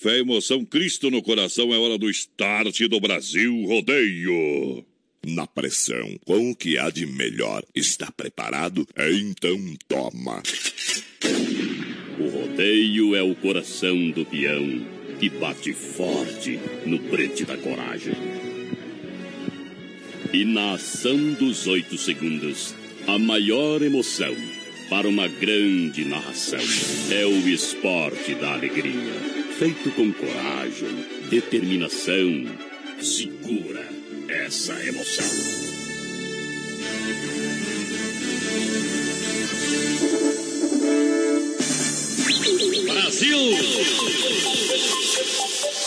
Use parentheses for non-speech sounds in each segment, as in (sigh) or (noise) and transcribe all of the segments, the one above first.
Fé, emoção, Cristo no coração. É hora do start do Brasil Rodeio. Na pressão, com o que há de melhor. Está preparado? Então toma. O rodeio é o coração do peão que bate forte no brete da coragem. E na ação dos oito segundos, a maior emoção para uma grande narração é o esporte da alegria. Feito com coragem, determinação, segura essa emoção. Brasil!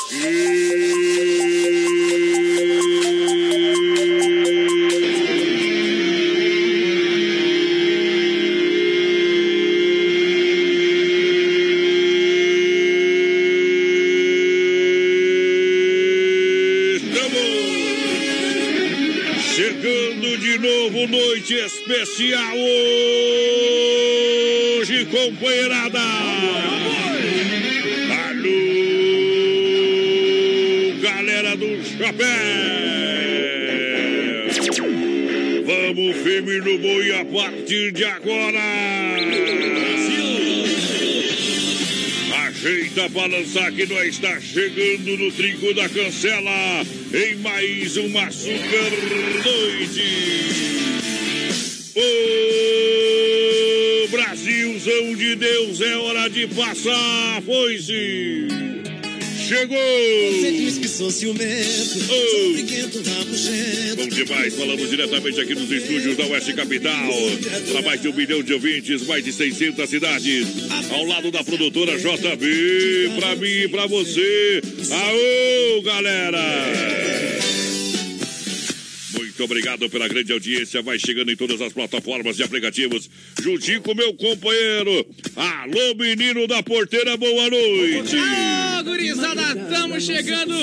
Chegando especial hoje, companheirada! Alô, galera do chapéu! Vamos firme no boi a partir de agora! Ajeita pra lançar que nós está chegando no trinco da cancela em mais uma super noite. Ô Brasilzão de Deus, é hora de passar, foi-se. Chegou! Você diz que sou ciumento, sou briguento, rabugento. Bom demais, falamos diretamente aqui nos estúdios da Oeste Capital. Para mais de um milhão de ouvintes, mais de 600 cidades. Ao lado da produtora JB, pra mim e pra você. Aô, galera! Obrigado pela grande audiência. Vai chegando em todas as plataformas e aplicativos. Juntinho com meu companheiro. Alô, menino da porteira, boa noite. Alô, gurizada, estamos chegando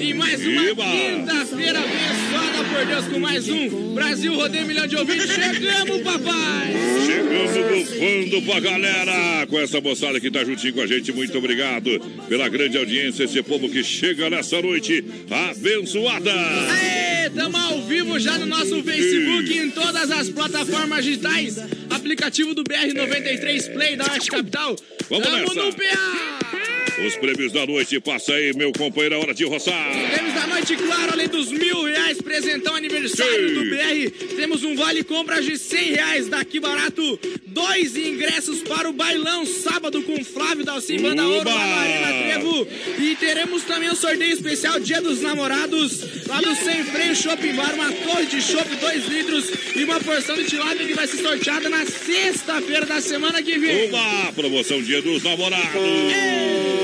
em mais uma quinta-feira abençoada por Deus com mais um Brasil Rodeio Milhão de Ouvintes. Chegamos, papai! Chegando bufando pra galera. Com essa moçada que tá juntinho com a gente, muito obrigado pela grande audiência. Esse povo que chega nessa noite abençoada. Aê, tamo ao vivo já no nosso Facebook e em todas as plataformas digitais. Aplicativo do BR93 Play da Oeste Capital. Vamos tamo nessa. no PA! Os prêmios da noite, passa aí, meu companheiro, é hora de roçar. Prêmios da noite, claro, além dos mil reais, presentão aniversário Sim. do BR. Temos um vale compras de cem reais daqui barato. Dois ingressos para o bailão sábado com Flávio Dalcim, Banda Ouro, Uba! lá na Arena Trevo. E teremos também um sorteio especial Dia dos Namorados, lá do Sem Freio Shopping Bar, uma torre de chopp, dois litros e uma porção de tilápia que vai ser sorteada na sexta-feira da semana que vem. Uma promoção Dia dos Namorados.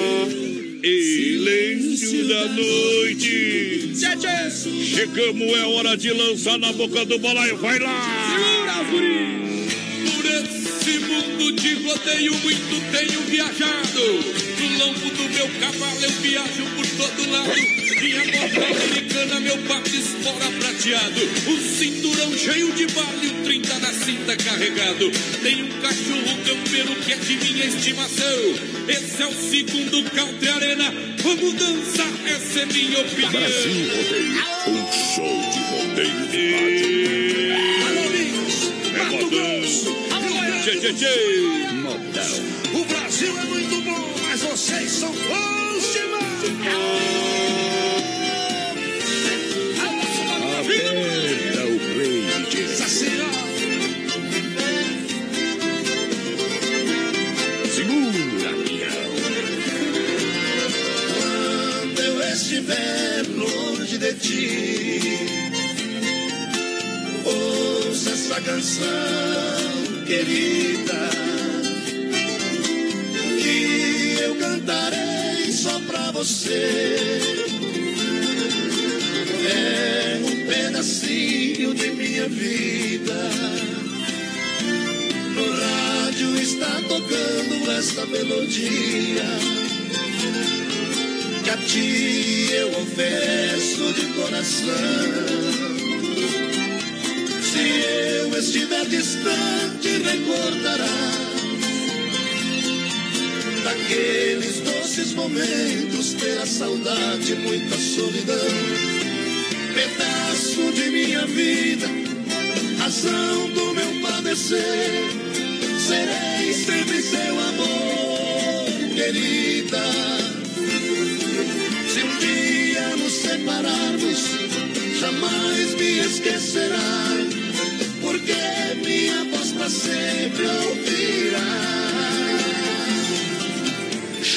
Silêncio da noite. Tchê. Chegamos, é hora de lançar na boca do balaio. Vai lá! Segura, guri. Por esse mundo de rodeio muito tenho viajado. No lombo do meu cavalo eu viajo por todo lado. Minha moto americana, meu pato espora prateado. O cinturão cheio de bala e o 30 cinta carregado. Tem um cachorro campeiro que é de minha estimação. Esse é o segundo Country Arena. Vamos dançar, essa é minha opinião. Brasil Rodeio, um show de rodeio de rádio. Alô, É Mato Grosso, alô, tchê, tchê. O Brasil é muito bom, mas vocês são bons demais. Estiver longe de ti, ouça essa canção querida que eu cantarei só pra você. É um pedacinho de minha vida. No rádio está tocando esta melodia a ti eu ofereço de coração. Se eu estiver distante, recordarás daqueles doces momentos ter a saudade, muita solidão. Pedaço de minha vida, razão do meu padecer. Serei sempre seu amor, querida. Dia nos separarmos, jamais me esquecerá, porque minha voz pra sempre ouvirá.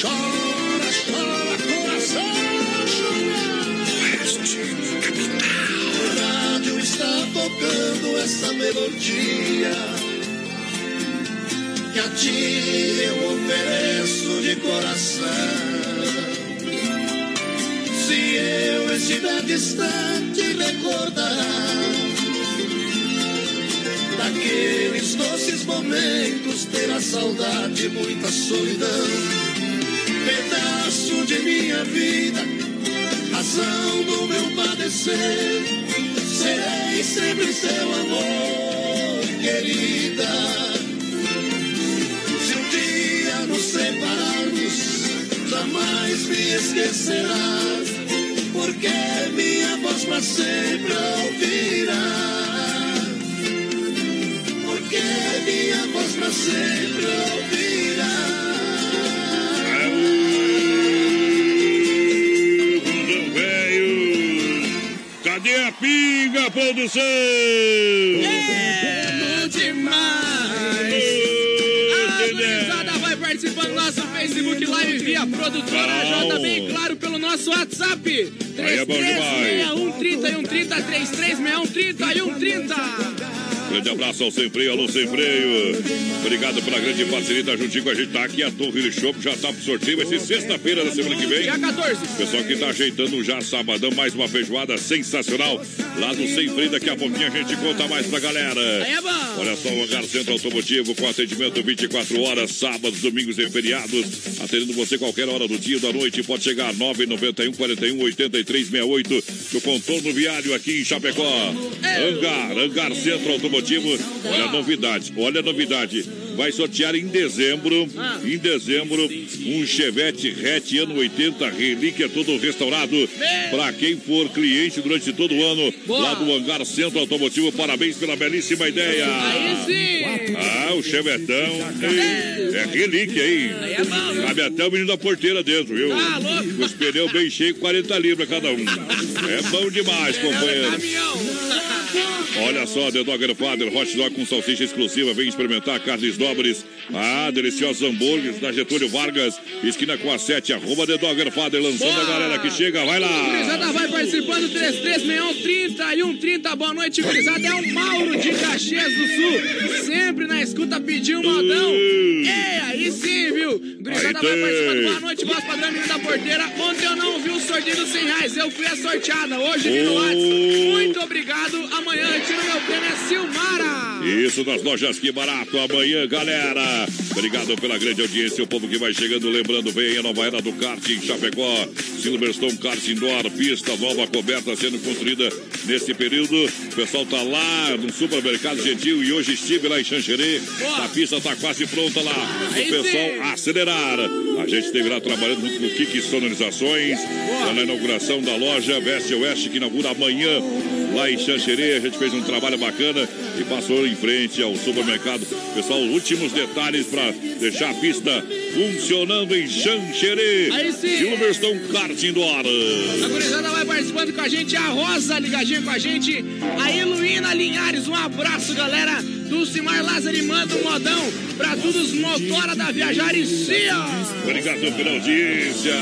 Chora, chora, coração, chora. Oeste, capital. O rádio está tocando essa melodia. Que a ti eu ofereço de coração. Eu estiver distante, recordará daqueles doces momentos, ter a saudade, muita solidão pedaço de minha vida, razão do meu padecer. Serei sempre seu amor, querida. Se um dia nos separarmos, jamais me esquecerás, porque minha voz para sempre ouvirá. Porque minha voz para sempre ouvirá. Cadê a pinga, produção? É Facebook Live via produtora. JB e claro pelo nosso WhatsApp. Aí é bom demais. 336130 e 130 336130 e 130. Grande abraço ao Sem Freio, alô Sem Freio. Obrigado pela grande parceria, tá juntinho com a gente. Tá aqui a Torre de Show, já tá pro sorteio. Vai ser sexta-feira da semana que vem. Dia 14. Pessoal que tá ajeitando já sabadão, mais uma feijoada sensacional. Lá do Sem Freio, daqui a pouquinho a gente conta mais pra galera. É bom. Olha só, o Hangar Centro Automotivo com atendimento 24 horas, sábados, domingos e feriados. Atendendo você qualquer hora do dia ou da noite. Pode chegar 991 41 83 68 no contorno viário aqui em Chapecó. Hangar, Hangar Centro Automotivo. Olha a novidade, olha a novidade. Vai sortear em dezembro, em dezembro, um Chevette hatch ano 80, relíquia todo restaurado. Para quem for cliente durante todo o ano, lá do Hangar Centro Automotivo, parabéns pela belíssima ideia. Aí sim. Ah, o Chevetão. Ei, É relíquia, hein? Aí é bom. Cabe até o menino da porteira dentro, viu? Tá louco? Os pneus bem cheios, 40 libras cada um. É bom demais, companheiro. Olha só, The Dogger Father, hot dog com salsicha exclusiva. Vem experimentar carnes nobres. Ah, deliciosos hambúrgueres da Getúlio Vargas, esquina com a 7, arroba The Dogger Father, lançando Boa. a galera que chega. Vai lá. Gurizada vai participando, 3361 30 e 130. Boa noite, gurizada. É o Mauro de Caxias do Sul. Sempre na escuta pediu um modão. É, aí sim, viu? Gurizada Aí vai participando. Boa noite, voz padrão, menino da porteira. Ontem eu não vi o sorteio dos 100 reais. Eu fui a sorteada. Hoje vi no. WhatsApp. Muito obrigado. Amanhã tiro meu prêmio é Silmara. Isso nas lojas Que Barato amanhã, galera. Obrigado pela grande audiência, o povo que vai chegando. Lembrando, vem aí a nova era do kart em Chapecó. Silverstone Kart Indoor, pista nova coberta sendo construída nesse período. O pessoal tá lá no supermercado Gentil e hoje estive lá em Xanxerê. A pista tá quase pronta lá. O pessoal acelerar. A gente esteve lá trabalhando junto com o Kiki Sonorizações. Na inauguração da loja Veste Oeste, que inaugura amanhã lá em Xanxerê. A gente fez um trabalho bacana e passou em frente ao supermercado. Pessoal, últimos detalhes para deixar a pista funcionando em Xanxerê. Aí sim. Silverstone Kart Indoor. A gurizada vai participando com a gente, a Rosa ligadinha com a gente, a Heloína Linhares, um abraço, galera. Dulcimar Lázaro manda um modão pra todos os motora da Viajar e Cia. Obrigado pela audiência.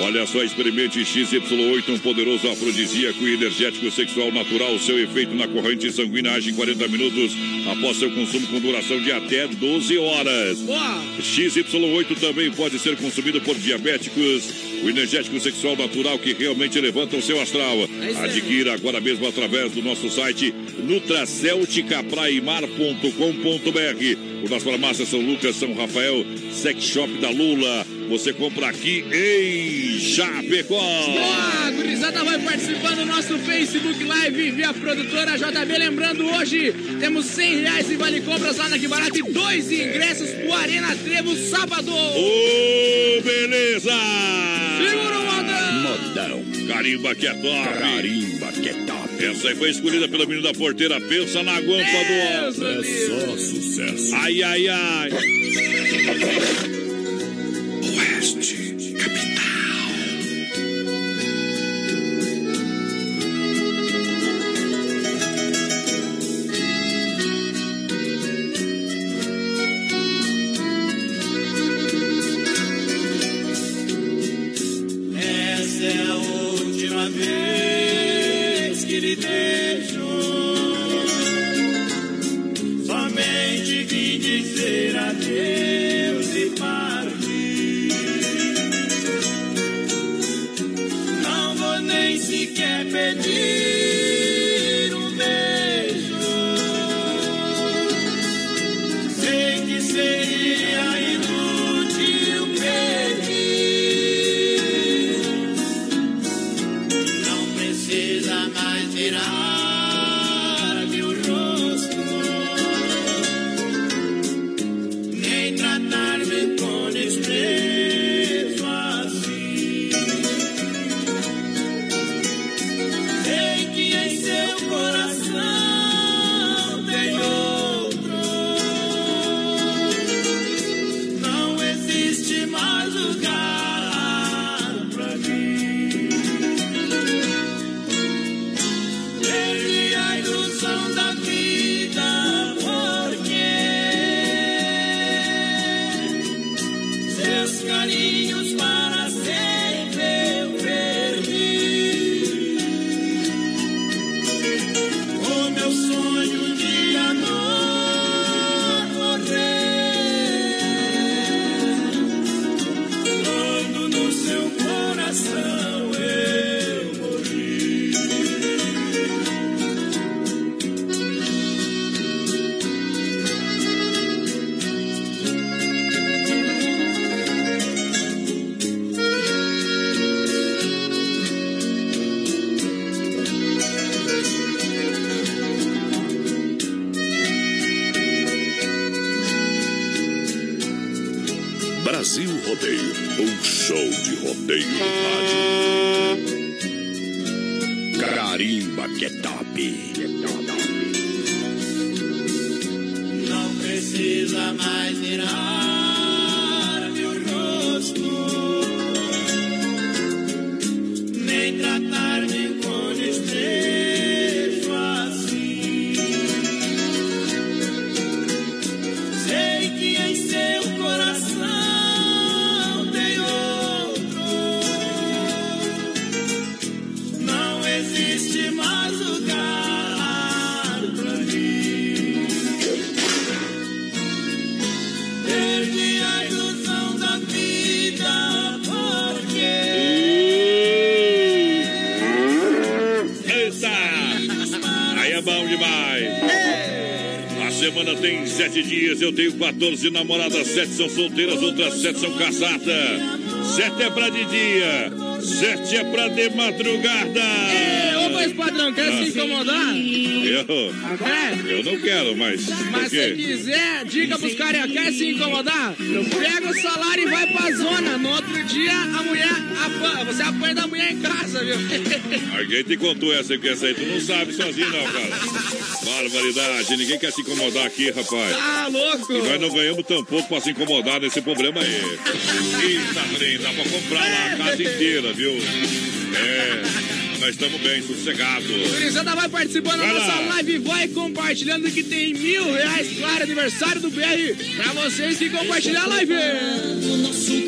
Olha só, experimente XY8, um poderoso afrodisíaco e energético sexual natural. Seu efeito na corrente sanguínea age em 40 minutos após seu consumo com duração de até 12 horas. Boa. XY8 também pode ser consumido por diabéticos. O energético sexual natural que realmente levanta o seu astral. É. Adquira agora mesmo através do nosso site nutracelticapraimar.com.br. O das farmácias São Lucas, São Rafael, Sex Shop da Lula. Você compra aqui em Chapecó. Boa, gurizada vai participando do nosso Facebook Live via produtora JB. Lembrando, hoje temos 100 reais em vale compras lá na Que Barato e dois ingressos pro Arena Trevo sábado. Ô, beleza! Segura o modão! Modão. Carimba que é top. Carimba que é top. Essa aí foi escolhida pelo menino da porteira. Pensa na guampa Deus do do É só sucesso. Ai, ai, ai. Oeste 14 namoradas, sete são solteiras, outras sete são casadas. Sete é pra de dia, sete é pra de madrugada. Ei, ô voz padrão, quer se incomodar? Eu, É? eu não quero, mas. Mas se quiser, diga pros caras, quer se incomodar? Pega o salário e vai pra zona. No outro dia, a mulher apanha, você apanha da mulher em casa, viu? Alguém te contou essa, porque essa aí tu não sabe sozinho, não, cara. (laughs) Barbaridade, ninguém quer se incomodar aqui, rapaz. Ah, louco! E nós não ganhamos tão pouco pra se incomodar nesse problema aí. Eita, trem, dá pra comprar lá a casa inteira, viu? É, nós estamos bem, sossegados. Gurizada vai participando da nossa lá. live vai compartilhando que tem mil reais, claro, aniversário do BR, pra vocês que compartilhar a live.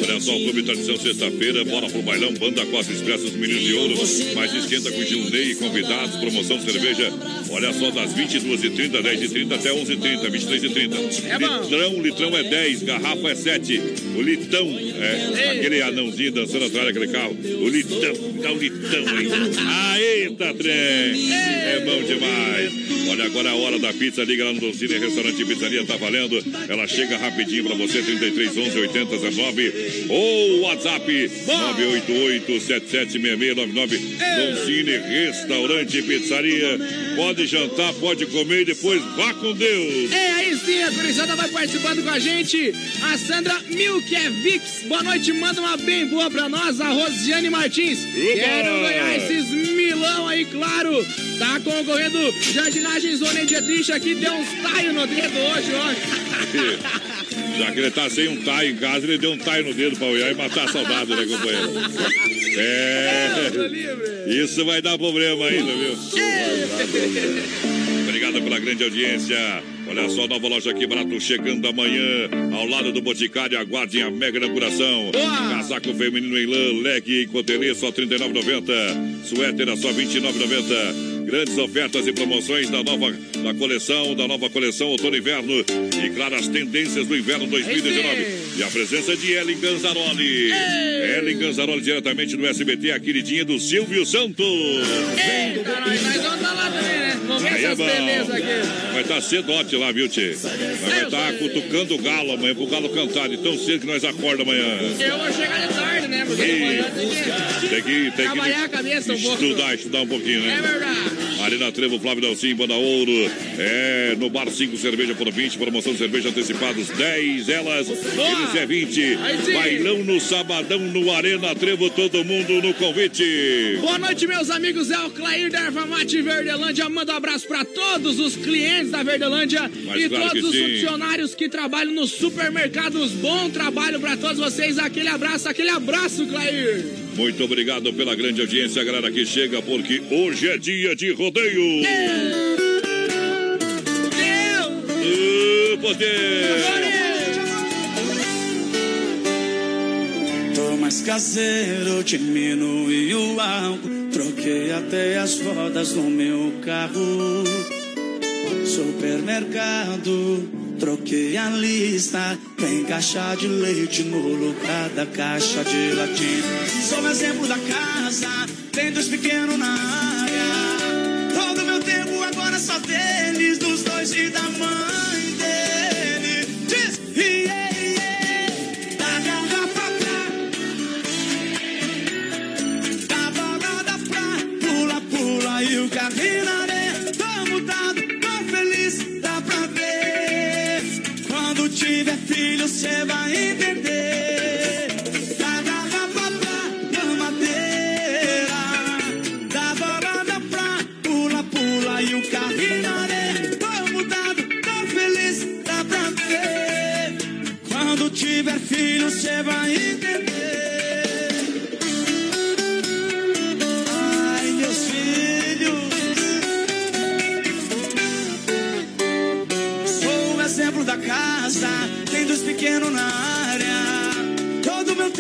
Olha só, o Clube Tradição, sexta-feira, bora pro bailão, Banda Costa Expressa, os Meninos de Ouro, mais esquenta com Gil Ney, convidados, promoção cerveja, olha só, das 22h30, 10h30 até 11h30, 23h30. É litrão, litrão é 10, garrafa é 7, o litão, é, aquele anãozinho dançando atrás daquele carro, o litão, dá o litão aí. (laughs) Ah, eita, trem! É bom demais. Olha, agora é a hora da pizza. Liga lá no Dolcine Restaurante e Pizzaria, tá valendo. Ela chega rapidinho pra você, 33 11 80 19. Ou WhatsApp 988 776699. Dolcine Restaurante e Pizzaria. Pode jantar, pode comer e depois vá com Deus. É, aí sim, a gurizada vai participando com a gente. A Sandra Milkevix, boa noite, manda uma bem boa pra nós. A Rosiane Martins, quero ganhar esses milão aí, claro. Tá concorrendo Jardinagem Zona Dietrich aqui, deu uns taios no dedo hoje, ó. Já que ele tá sem um taio em casa, ele deu um taio no dedo pra olhar e matar a saudade, né, companheiro? É. Isso vai dar problema ainda, viu? Obrigado pela grande audiência. Olha só, nova loja aqui, barato, chegando amanhã, ao lado do Boticário. Aguardem a mega inauguração. Casaco feminino em lã, leque e cotelê, só R$ 39,90. Suéter a só R$ 29,90. Grandes ofertas e promoções da nova da coleção, da nova coleção outono inverno. E claro, as tendências do inverno 2019. E a presença de Ellen Ganzaroli. Ellen Ganzaroli, diretamente do SBT, a queridinha do Silvio Santos. Eita, nós, vamos lá também? Vamos ver é essas belezas aqui. Vai estar cedote lá, viu, Tchê? Vai estar cutucando o galo amanhã, pro galo cantar de tão cedo que nós acorda amanhã. Eu vou chegar de tarde, né? Porque manhã tem que Tem que, tem trabalhar a que cabeça um pouco. estudar, estudar um pouquinho, É né? verdade. Ali na Trevo, Flávio Dalcim, Banda Ouro. É, no Bar 5, cerveja por 20. Promoção de cerveja antecipados, 10 elas. Eles é 20. Aí. Bailão no sabadão, no Arena Trevo, todo mundo no convite. Boa noite, meus amigos. É o Clair da Erva Mate Verdelândia. Manda um abraço para todos os clientes da Verdelândia Mas e claro todos os sim. funcionários que trabalham nos supermercados. Bom trabalho para todos vocês. Aquele abraço, aquele abraço, Clair. Muito obrigado pela grande audiência, galera que chega, porque hoje é dia de rodeio. Deus! Ô, poder! Tô mais caseiro, diminui o álcool. Troquei até as rodas do meu carro. Supermercado, troquei a lista. Tem caixa de leite no lugar da caixa de latim. Sou exemplo da casa, tem dois pequenos na área. Todo meu tempo agora só deles, dos dois e da mãe dele. Diz, filho, cê vai entender. Da garrafa pra mamadeira. Da balada pra pula, pula e o carrinho na areia. Tô mudado, tô feliz, dá pra ver. Quando tiver filho, cê vai entender.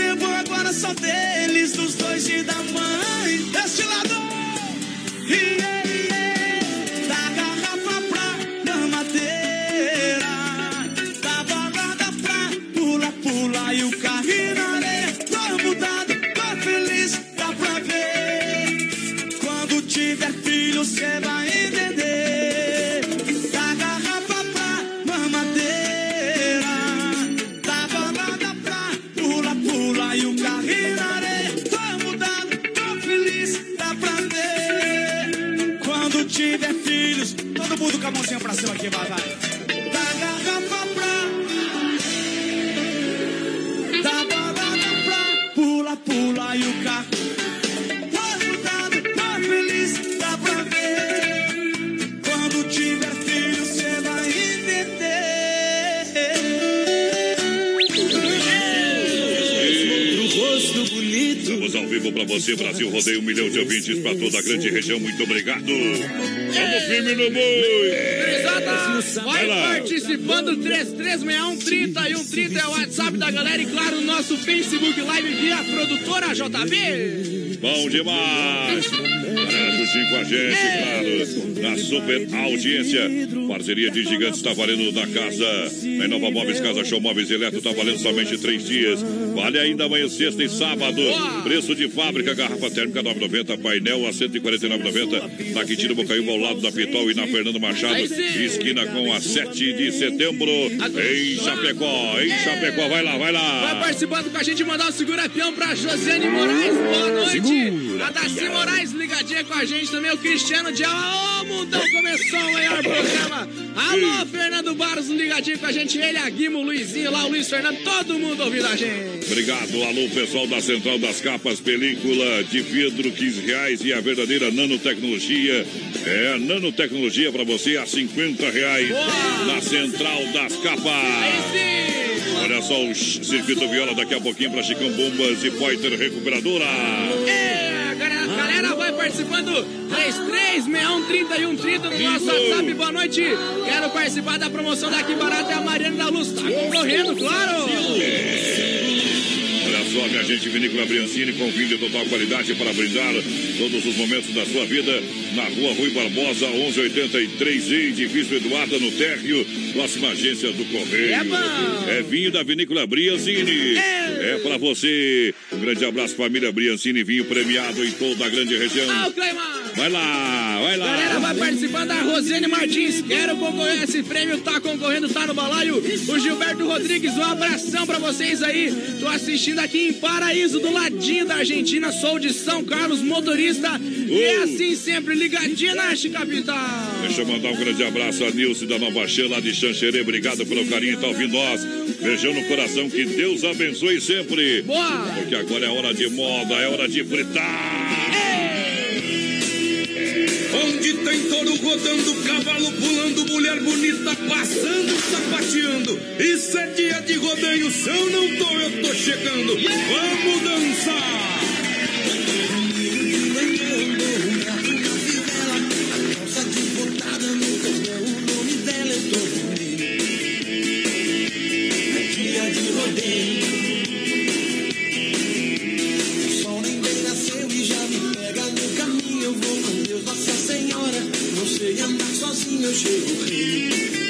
Tempo agora só deles, dos dois e da mãe. Deste lado. Yeah, yeah. Da garrafa pra mamadeira. Da balada pra pula, pula e o carrinho na areia. Tô mudado, tô feliz, dá pra ver. Quando tiver filho, cê vai mãozinha pra cima aqui, vai, vai. Da garrafa pra da balada pra pula, pula e o carro. Tô mudado, tô feliz, dá pra ver. Quando tiver filho, cê vai entender. O rosto bonito. Estamos ao vivo pra você, Brasil Rodeio, um milhão de ouvintes pra toda a grande região. Muito obrigado. Vamos firme no boi. Vai participando 3361 30 e 130 é o WhatsApp da galera e claro, o nosso Facebook Live via produtora JB. Bom demais. Galera com a gente, claro. Na super audiência. Parceria de gigantes está valendo na casa. Na Nova Móveis, Casa Show Móveis Eletro está valendo somente três dias. Vale ainda amanhã, sexta e sábado. Preço de fábrica, garrafa térmica 9,90, painel a 149,90. Na Quintino Bocaiúva, ao lado da Pitol e na Fernando Machado. Esquina com a 7 de setembro. Em Chapecó, em Chapecó. Vai lá, vai lá. Vai participando com a gente, mandar o segura-peão pra Josiane Moraes. Boa noite. Segura, a Daci. Moraes ligadinha com a gente também. O Cristiano Dial. Ô, mundão, começou o melhor programa. Alô, Fernando Barros ligadinho com a gente. Ele, a Guimo, o Luizinho lá, o Luiz Fernando. Todo mundo ouvindo a gente. Obrigado, alô pessoal da Central das Capas, película de vidro, 15 reais e a verdadeira nanotecnologia. É a nanotecnologia para você a 50 reais na Central das Capas. Olha só o circuito viola daqui a pouquinho para Chicão Bombas e Poiter Recuperadora. É, galera, vai participando. 33613130 no nosso WhatsApp. Boa noite. Quero participar da promoção daqui barata. É a Mariana da Luz. Tá concorrendo, claro. Olha só, minha gente, Vinícola Briancini com vinho de total qualidade para brindar todos os momentos da sua vida. Na rua Rui Barbosa, 1183, edifício Eduarda, no térreo, próxima agência do Correio. É. É vinho da Vinícola Briancini. É, para você. Um grande abraço, família Briancini, vinho premiado em toda a grande região. Vai lá, vai lá. Galera, vai participando da Rosane Martins. Quero concorrer a esse prêmio. Tá concorrendo, tá no balaio. O Gilberto Rodrigues, um abração pra vocês aí. Tô assistindo aqui em Paraíso, do ladinho da Argentina. Sou de São Carlos, motorista. E é assim sempre, ligadinho na capital. Deixa eu mandar um grande abraço a Nilce da Nova Xê, lá de Xanxerê. Obrigado pelo carinho e tá ouvindo nós. Beijão no coração, que Deus abençoe sempre. Boa! Porque agora é hora de moda, é hora de fritar. Onde tem touro rodando, cavalo pulando, mulher bonita passando, sapateando. Isso é dia de rodeio, se eu não tô, eu tô chegando. Vamos dançar! я так соснешь и ухи.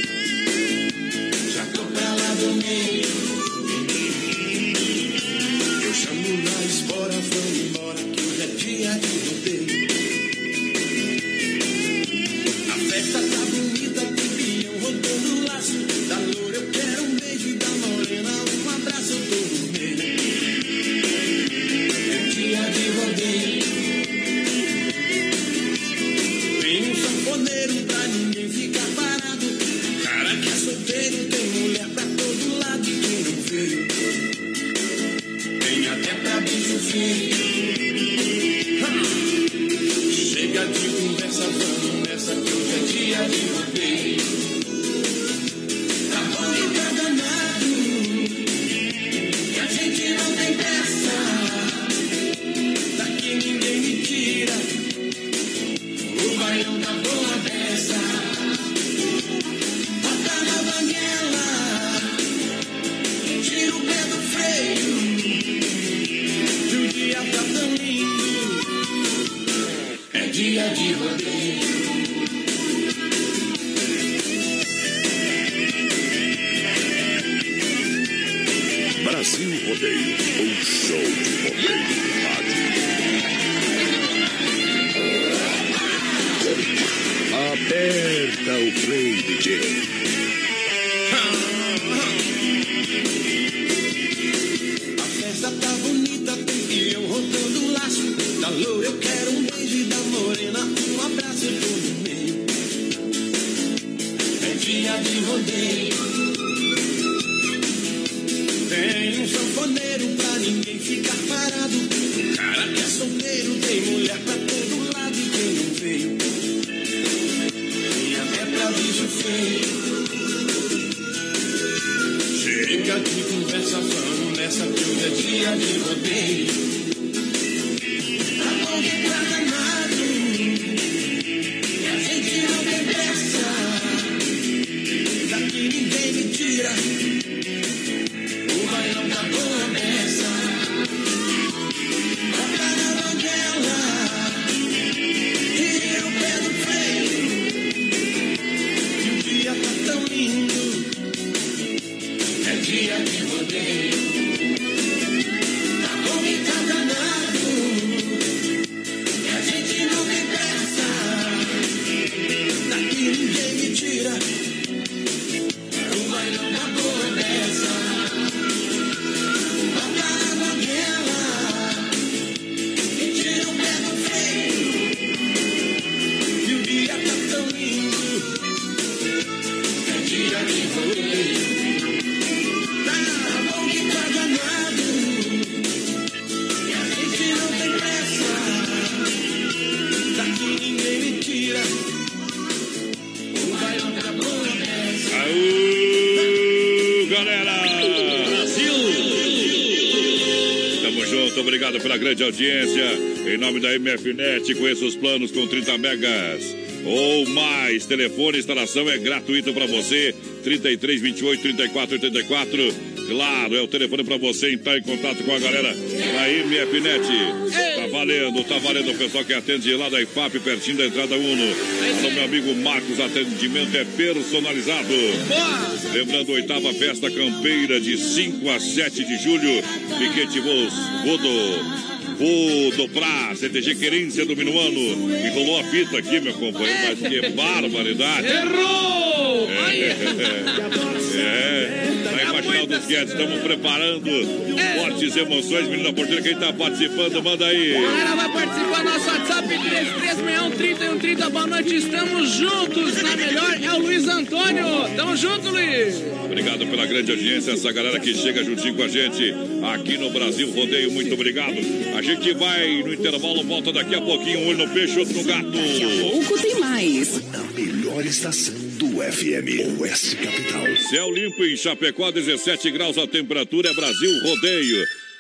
Audiência. Em nome da MFNet, conheça os planos com 30 megas ou mais. Telefone, instalação é gratuito para você. 33 28 34 84. Claro, é o telefone para você entrar em contato com a galera da MFNet. Tá valendo, tá valendo o pessoal que atende lá da IFAP, pertinho da entrada Uno. Para meu amigo Marcos, atendimento é personalizado. Lembrando, oitava festa campeira de 5 a 7 de julho. Piquete Voz, Vodo. Vou dobrar, CTG Querência do Minuano. E rolou a fita aqui, meu companheiro, mas que barbaridade. Errou! É, Aí. (laughs) é. Tá imaginando dos Guedes, estamos preparando fortes emoções, menina porteira. Quem tá participando, manda aí. Galera, vai participar do nosso WhatsApp 3361 Boa noite, estamos juntos. Na melhor é o Luiz Antônio. Tamo junto, Luiz. Obrigado pela grande audiência, essa galera que chega juntinho com a gente aqui no Brasil Rodeio, muito obrigado. A gente vai no intervalo, volta daqui a pouquinho, um olho no peixe, outro no gato. Daqui a pouco tem mais. A melhor estação do FM, Oeste Capital. Céu limpo em Chapecó, 17 graus a temperatura, é Brasil Rodeio.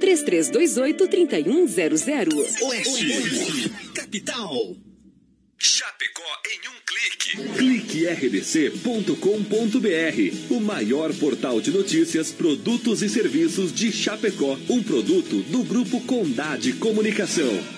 3328-3100. Oeste. Capital. Chapecó em um clique. Clique rdc.com.br, o maior portal de notícias, produtos e serviços de Chapecó, um produto do grupo Condade Comunicação.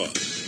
Raw.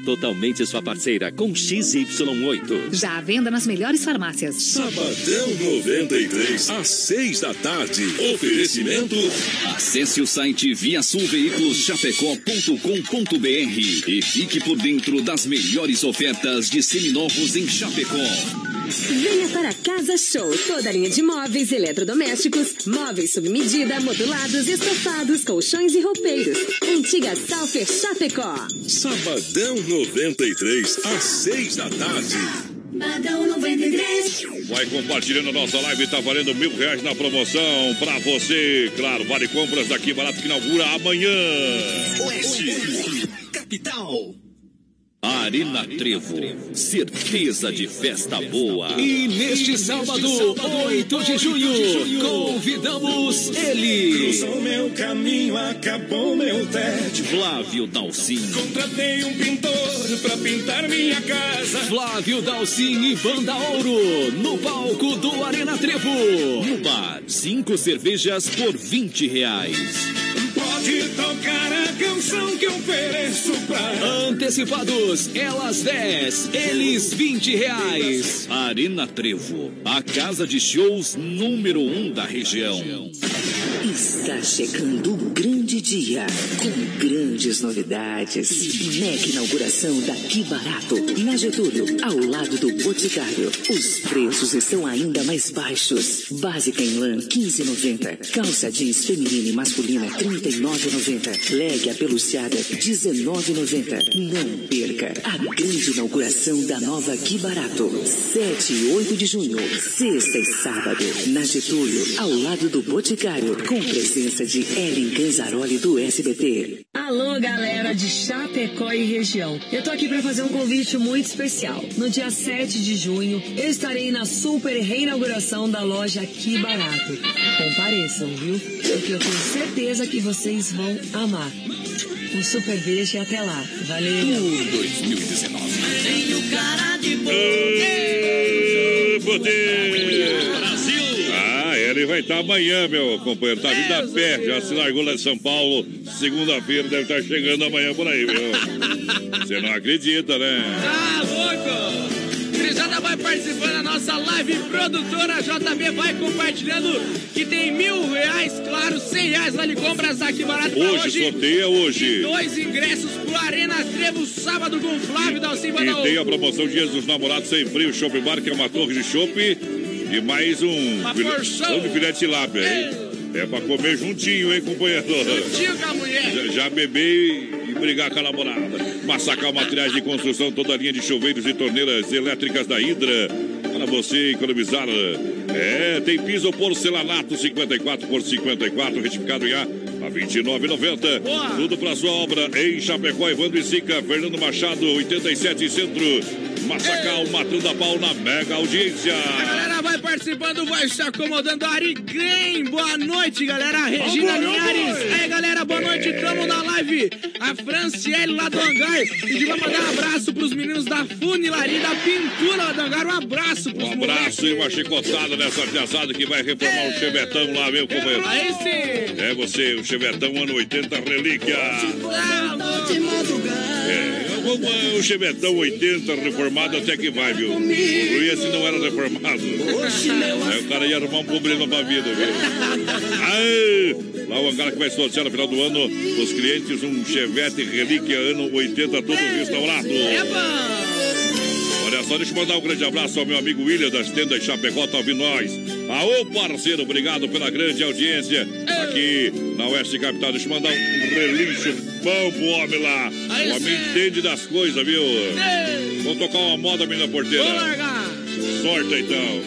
totalmente sua parceira com XY8. Já à venda nas melhores farmácias. Sabadão 93, às 6 da tarde. Oferecimento. Acesse o site viasulveiculoschapecó.com.br e fique por dentro das melhores ofertas de seminovos em Chapecó. Venha para Casa Show. Toda a linha de móveis, eletrodomésticos, móveis sob medida, modulados, estofados, colchões e roupeiros. Antiga Salfer Chapecó. Sabadão 93, às 6 da tarde. Badão 93. Vai compartilhando a nossa live, tá valendo mil reais na promoção pra você. Claro, vale compras daqui barato que inaugura amanhã. Oeste. Capital. Arena Trevo, certeza de festa boa. E neste sábado, 8 de junho, convidamos ele. Cruzou meu caminho, acabou meu tédio. Flávio Dalcin. Contratei um pintor pra pintar minha casa. Flávio Dalcin e Banda Ouro, no palco do Arena Trevo. No bar, cinco cervejas por 20 reais. Pode tocar a canção que eu ofereço pra Antecipados, elas 10, eles 20 reais. Arena Trevo, a casa de shows número um da região. Está chegando o grande dia, com grandes novidades. Mega inauguração daqui barato, na Getúlio, ao lado do Boticário. Os preços estão ainda mais baixos. Básica em lã, 15,90. Calça jeans feminina e masculina, 39,90. Leg apeluciada, 19,90. Não perca a grande inauguração da nova Aqui Barato. 7 e 8 de junho, sexta e sábado, na Getúlio, ao lado do Boticário, com presença de Ellen Camaroli do SBT. Alô, galera de Chapecó e região. Eu tô aqui para fazer um convite muito especial. No dia 7 de junho, eu estarei na super reinauguração da loja Aqui Barato. Compareçam, viu? Porque eu tenho certeza que vocês vão amar. Um super beijo e até lá. Valeu! 2019. Tenho cara de poder. Brasil! Ah, ele vai estar amanhã, meu companheiro. Tá vindo a pé, já se largou lá de São Paulo. Segunda-feira deve estar chegando amanhã por aí, viu? Você não acredita, né? Tá louco! Crisada vai participando da nossa live produtora JB vai compartilhando que tem mil reais, claro, cem reais lá de compras aqui barato pra Hoje, hoje. sorteia hoje. E dois ingressos pro Arena Trevo sábado com o Flávio da Silva E tem a promoção Dias dos Namorados Sem Frio Shopping Bar, que é uma torre de chopp e mais um Uma porção. um de tilápia, hein? É pra comer juntinho, hein, companheiro? Juntinho com a mulher. Já, já beber e brigar com a namorada. Massacal Materiais de Construção, toda a linha de chuveiros e torneiras elétricas da Hidra. Para você economizar. É, tem piso porcelanato 54 por 54, retificado em A. A 29,90. Tudo para sua obra em Chapecó, Evandro e Sica, Fernando Machado, 87 Centro. Massacal, matando a pau na mega audiência. A galera vai participando, vai se acomodando. Ari Green, boa noite, galera. Regina Vambora, Linhares. Aí, galera, boa noite. Tamo na live. A Franciele lá do Hangar. E de vai mandar um abraço pros meninos da Funilaria da Pintura lá do Hangar. Um abraço pros Um abraço e uma chicotada nessa piazada que vai reformar o chevetão lá, meu companheiro. Aí sim. É você, o chevetão ano 80 relíquia. de madrugada. É, o, chevetão 80 reformado até que vai, viu? O se não era reformado. Aí o cara ia arrumar um problema pra vida, viu? Aê! Lá o hangar que vai sortear no final do ano os clientes um Chevette relíquia ano 80 todo restaurado. É bom. Olha só, deixa eu mandar um grande abraço ao meu amigo William das tendas Chapecó, tá ouvindo nós. Aô, parceiro, obrigado pela grande audiência aqui na Oeste Capital. Deixa eu mandar um relincho pro homem lá. Aí o homem sim. entende das coisas, viu? Vamos tocar uma moda, menina porteira. Vou largar. Sorte então.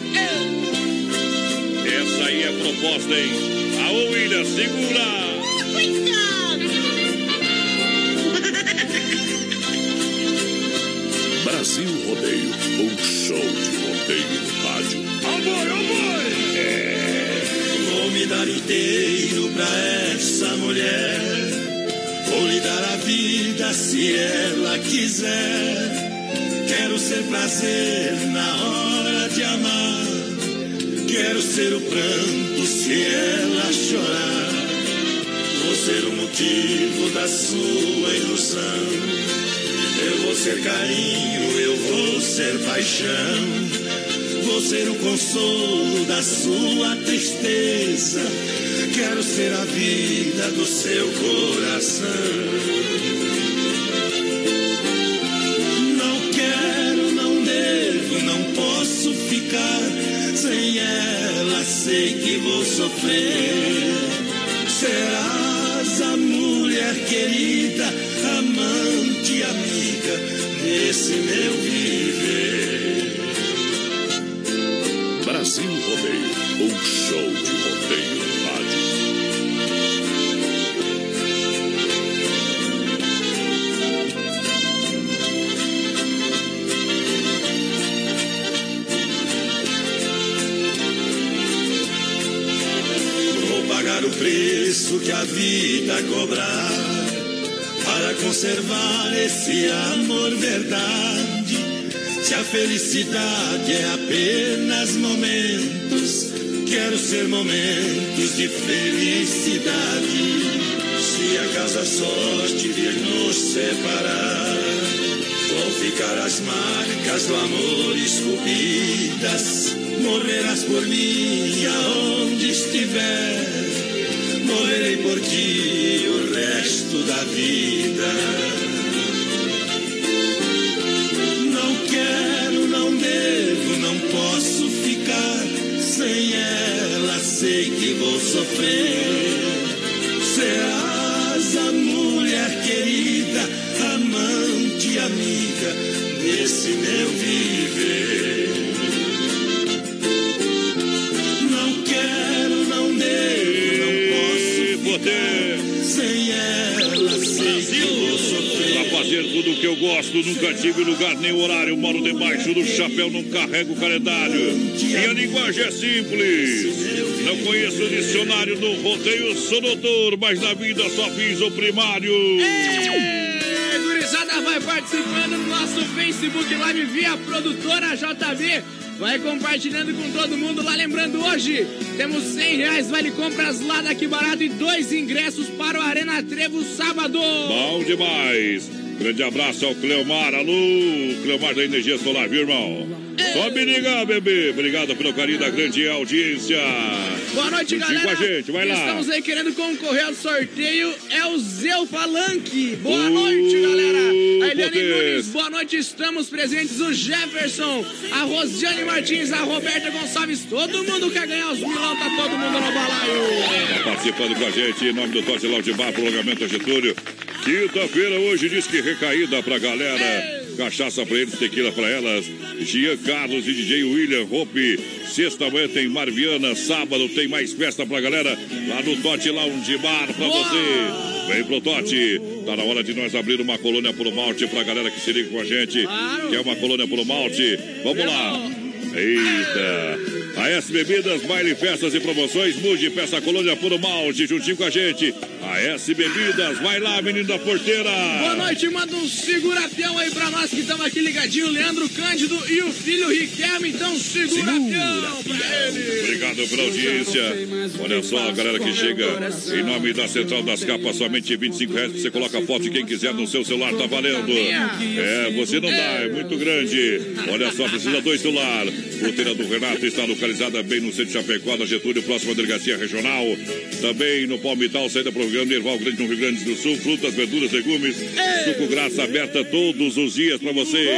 Essa aí é a proposta, hein? Aô, William, segura! Se ela quiser. Quero ser prazer na hora de amar. Quero ser o pranto se ela chorar. Vou ser o motivo da sua ilusão. Eu vou ser carinho, eu vou ser paixão. Vou ser o consolo da sua tristeza. Quero ser a vida do seu coração. Ficar sem ela. Sei que vou sofrer. Serás a mulher querida, amante, amiga desse meu que a vida cobrar para conservar esse amor verdade. Se a felicidade é apenas momentos, quero ser momentos de felicidade. Se a sorte vir nos separar, vão ficar as marcas do amor esculpidas. Morrerás por mim aonde estiver. Morrerei por ti o resto da vida. Nunca tive lugar nem horário. Moro debaixo do chapéu, não carrego o calendário. Minha linguagem é simples. Não conheço o dicionário do roteio, sou doutor, mas na vida só fiz o primário. Ei, gurizada vai participando do nosso Facebook Live via produtora JB. Vai compartilhando com todo mundo lá. Lembrando, hoje temos 100 reais vale compras lá daqui barato e dois ingressos para o Arena Trevo sábado. Bom demais. Grande abraço ao Cleomar. Alô, Cleomar da Energia Solar, viu, irmão? Só me ligar, bebê. Obrigado pelo carinho da grande audiência. Boa noite, galera. com a gente, vai lá. Estamos aí querendo concorrer ao sorteio. É o Zeu Falanque. Boa noite, galera. A Eliane. Nunes, boa noite. Estamos presentes. O Jefferson, a Rosiane Martins, a Roberta Gonçalves. Todo mundo quer ganhar os milão. Tá todo mundo no balaio. Tá participando com a gente em nome do Tote Laudibar, prolongamento Getúlio. Quinta-feira hoje diz que recaída pra galera. Cachaça pra eles, tequila pra elas. Gian Carlos e DJ William Hope. Sexta manhã tem Marviana. Sábado tem mais festa pra galera. Lá no Tote Lounge Bar pra você. Vem pro Tote. Tá na hora de nós abrir uma colônia pro malte pra galera que se liga com a gente. Quer uma colônia pro malte? Vamos lá. Eita! A S Bebidas, baile, festas e promoções, mude peça colônia puro malte juntinho com a gente. A S Bebidas, vai lá, menino da porteira. Boa noite, manda um segura-peão aí pra nós que estamos aqui ligadinho. Leandro Cândido e o filho Riquelme. Então, segura-peão pra ele. Obrigado pela audiência. Olha só, a galera que chega em nome da Central das Capas, somente 25 reais. Você coloca a foto de quem quiser no seu celular, tá valendo. É, você não dá, é muito grande. Olha só, precisa do celular. Fruteira do Renato está localizada bem no centro de Chapecó, na Getúlio, próxima delegacia regional. Também no Palmital, saída para o Grande Erval Grande, no Rio Grande do Sul. Frutas, verduras, legumes, suco graça aberta todos os dias para você.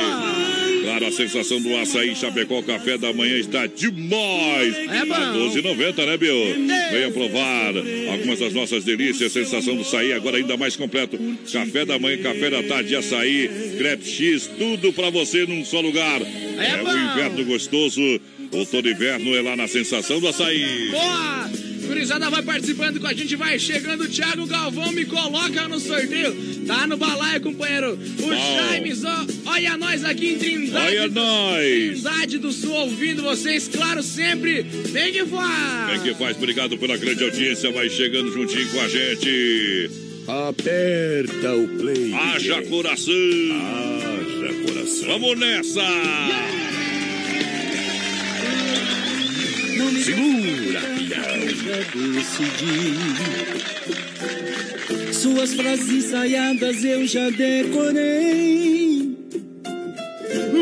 Claro, a sensação do açaí Chapecó Café da Manhã está demais. É bom. Tá 12,90, né, Bill? Venha provar algumas das nossas delícias. Sensação do açaí agora ainda mais completo. Café da manhã, café da tarde, açaí, crepe X, tudo pra você num só lugar. É, o inverno gostoso. Outono e inverno é lá na sensação do açaí. Boa! Gurizada vai participando com a gente, vai chegando. O Thiago Galvão me coloca no sorteio. Tá no balaio, companheiro. O Bom. Jaimes, ó, olha nós aqui em Trindade. Olha do- nós. Trindade do Sul, ouvindo vocês, claro, sempre. Vem que faz. Bem que faz, obrigado pela grande audiência. Vai chegando juntinho com a gente. Aperta o play. Haja coração. Haja coração. Vamos nessa. Segura, pião. Suas frases ensaiadas eu já decorei.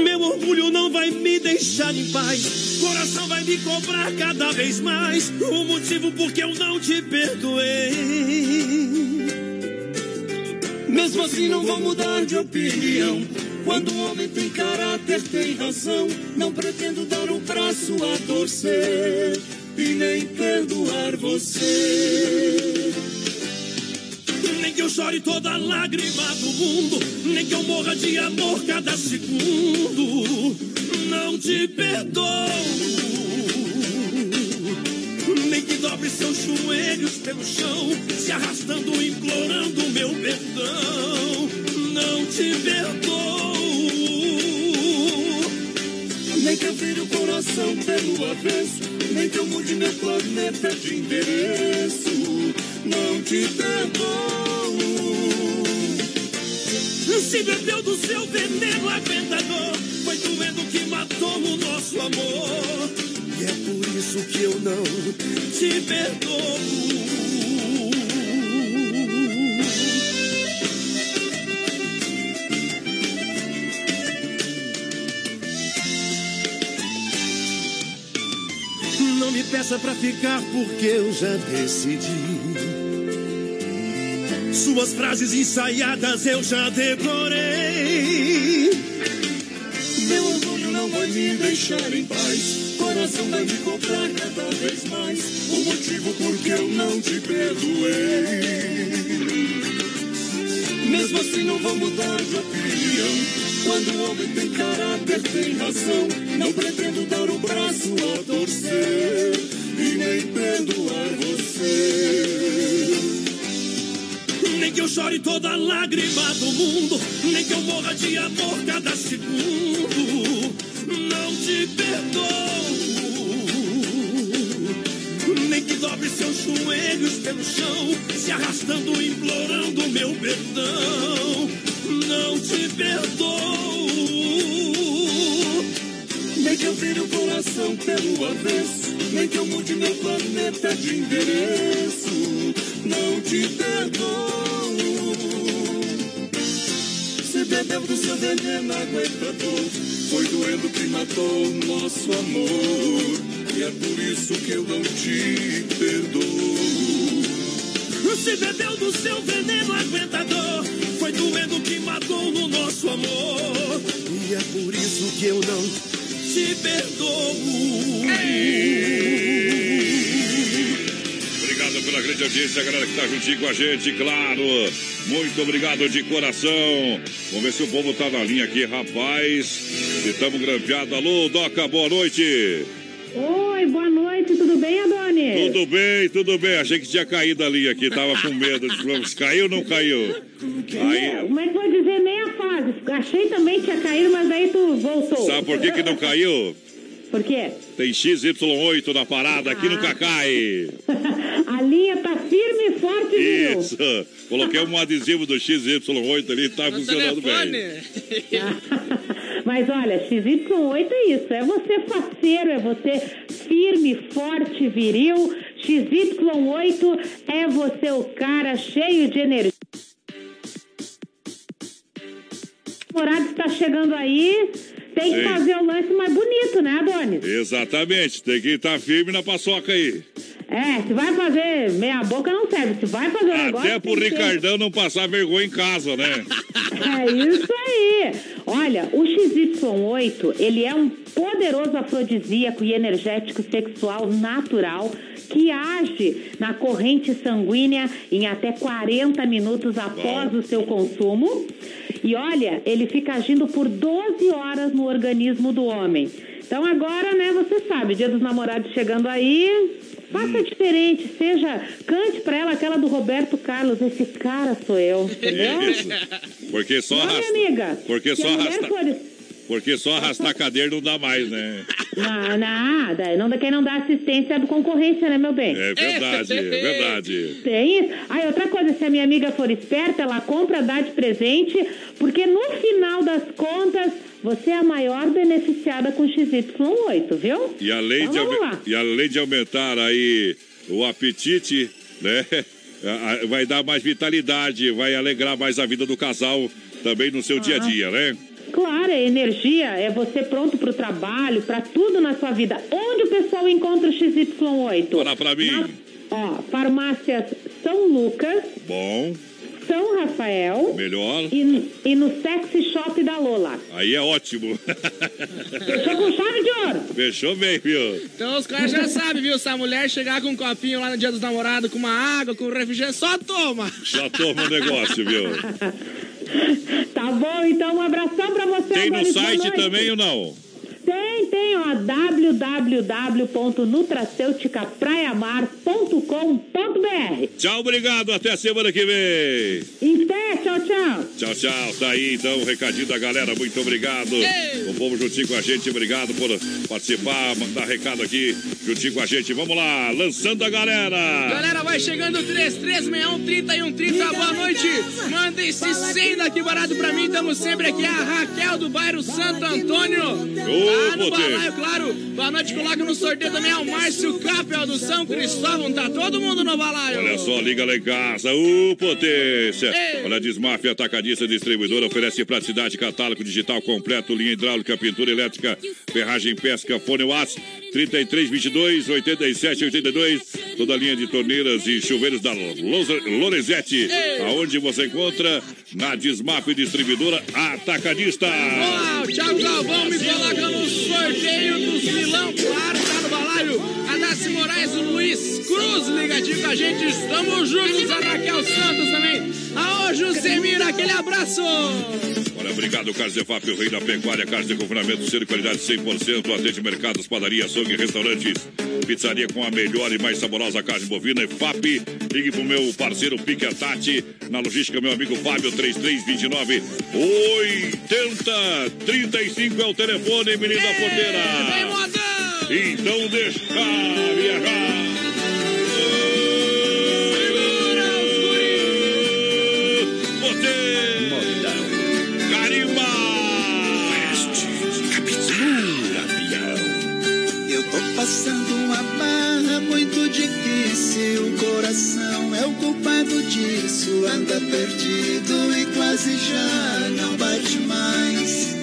Meu orgulho não vai me deixar em paz. Coração vai me cobrar cada vez mais. O motivo por que eu não te perdoei. Mesmo assim, não vou mudar de opinião. Quando o homem tem caráter, tem razão. Não pretendo dar o braço a torcer e nem perdoar você. Nem que eu chore toda lágrima do mundo, nem que eu morra de amor cada segundo. Não te perdoo. Nem que dobre seus joelhos pelo chão, se arrastando, implorando meu perdão. Não te perdoo. Nem que eu vire o coração pelo avesso, nem que eu mude meu planeta de endereço. Não te perdoo. Se bebeu do seu veneno aguentador, foi doendo que matou o nosso amor. E é por isso que eu não te perdoo. Peça pra ficar porque eu já decidi. Suas frases ensaiadas eu já decorei. Meu orgulho não vai me deixar em paz. Coração vai me cobrar cada vez mais. O motivo por que eu não te perdoei. Mesmo assim não vou mudar de opinião. Quando o homem tem caráter, tem razão. Não pretendo dar o braço a torcer e nem perdoar você. Nem que eu chore toda lágrima do mundo, nem que eu morra de amor cada segundo. Não te perdoo. Nem que dobre seus joelhos pelo chão, se arrastando, implorando meu perdão. Não te perdoo. Nem que eu vire o coração pelo avesso, nem que eu mude meu planeta de endereço. Não te perdoo. Você bebeu do seu veneno, aguenta dor. Foi doendo que matou o nosso amor. E é por isso que eu não te perdoo. Se bebeu do seu veneno aguentador, foi doendo que matou o nosso amor. E é por isso que eu não te perdoo. Obrigado pela grande audiência, galera que tá juntinho com a gente, claro. Muito obrigado de coração. Vamos ver se o povo tá na linha aqui, rapaz. Estamos grampeados. Alô, Doca, boa noite. Oi, boa noite, tudo bem, Adonis? Tudo bem, tudo bem. Achei que tinha caído a linha aqui, tava com medo. de- Caiu ou não caiu? Aí, Mas vou dizer nem a fase. Achei também que tinha caído, mas daí tu voltou. sabe por que, que não caiu? Por quê? Tem XY8 na parada, aqui nunca cai. (laughs) A linha tá firme e forte, viu? Isso. Coloquei um adesivo do XY8 ali, tá funcionando bem. (laughs) Mas olha, XY8 é isso. É você faceiro, é você firme, forte, viril. XY8 é você o cara cheio de energia. O está chegando aí. Tem que Sim. fazer o lance mais bonito, né, Adonis? Exatamente, tem que estar firme na paçoca aí. É, se vai fazer meia boca não serve. Se vai fazer o negócio. Até pro Ricardão não passar vergonha em casa, né? (laughs) É isso aí. Olha, o XY8, ele é um poderoso afrodisíaco e energético sexual natural que age na corrente sanguínea em até 40 minutos após o seu consumo. E olha, ele fica agindo por 12 horas no organismo do homem. Então agora, né, você sabe, dia dos namorados chegando aí, faça diferente, seja, cante pra ela aquela do Roberto Carlos, esse cara sou eu, entendeu? Isso. (laughs) Porque só Não, minha arrastar. amiga. Porque só a mulher arrastar. for- Porque só arrastar a cadeira não dá mais, né? Não, nada. Não, quem não dá assistência é do concorrência, né, meu bem? É verdade, é verdade. Tem isso. Aí, outra coisa, se a minha amiga for esperta, ela compra, dá de presente, porque no final das contas, você é a maior beneficiada com XY8, viu? E além, Então, de, lá. e além de aumentar aí o apetite, né? (laughs) Vai dar mais vitalidade, vai alegrar mais a vida do casal também no seu dia a Ah. dia, né? Claro, é energia, é você pronto pro trabalho, pra tudo na sua vida. Onde o pessoal encontra o XY8? Fala pra mim. Na, ó, farmácias São Lucas, Bom, São Rafael melhor. e, e no Sexy Shop da Lola. Aí é ótimo. Fechou com chave de ouro. Fechou bem, viu? Então os caras já sabem, viu? Se a mulher chegar com um copinho lá no dia dos namorados, com uma água, com um refrigerante, só toma. Já toma o negócio, viu? (laughs) Tá bom, então um abração pra você. Tem no site também ou não? Tem, tem, ó, www.nutracêuticapraiamar.com.br Tchau, obrigado. Até semana que vem. Até, tchau, tchau. Tchau, tchau. Tá aí então o recadinho da galera. Muito obrigado. O povo juntinho com a gente. Obrigado por participar, mandar recado aqui juntinho com a gente. Vamos lá, lançando a galera. Galera, vai chegando 3361 3130. Boa noite. Manda esse 100 daqui barato pra mim. Tamo sempre aqui. A Raquel do bairro Santo Antônio. Tá no Poder. balaio, claro. Boa noite. Coloca no sorteio também ao Márcio Capel do São Cristóvão. Tá todo mundo no balaio. Olha só, liga lá em casa. O Potência. Ei. Olha, Desmafia Atacadista Distribuidora oferece praticidade, catálogo digital completo, linha hidráulica, pintura elétrica, ferragem, pesca, fone WhatsApp. 33 22 87 82 toda a linha de torneiras e chuveiros da Lorenzetti. Aonde você encontra? Na Desmafia Distribuidora Atacadista. Boa, o Thiago Galvão me coloca no sorteio dos milão. Claro, Daci Moraes, o Luiz Cruz ligadinho com a gente. Estamos juntos, a Raquel Santos também. A Jusemira, aquele abraço. Olha, obrigado, Carlos Efap, o rei da pecuária, carne de confinamento, ser qualidade 100%, atende mercados, padaria, açougue, restaurantes, pizzaria com a melhor e mais saborosa carne bovina, EFAP. Ligue pro meu parceiro Pique Tati, na logística, meu amigo Fábio, 3329 8035 é o telefone, menino da porteira. Vem modão! Então deixa viajar. Passando uma barra muito difícil. O coração é o culpado disso. Anda perdido e quase já não bate mais.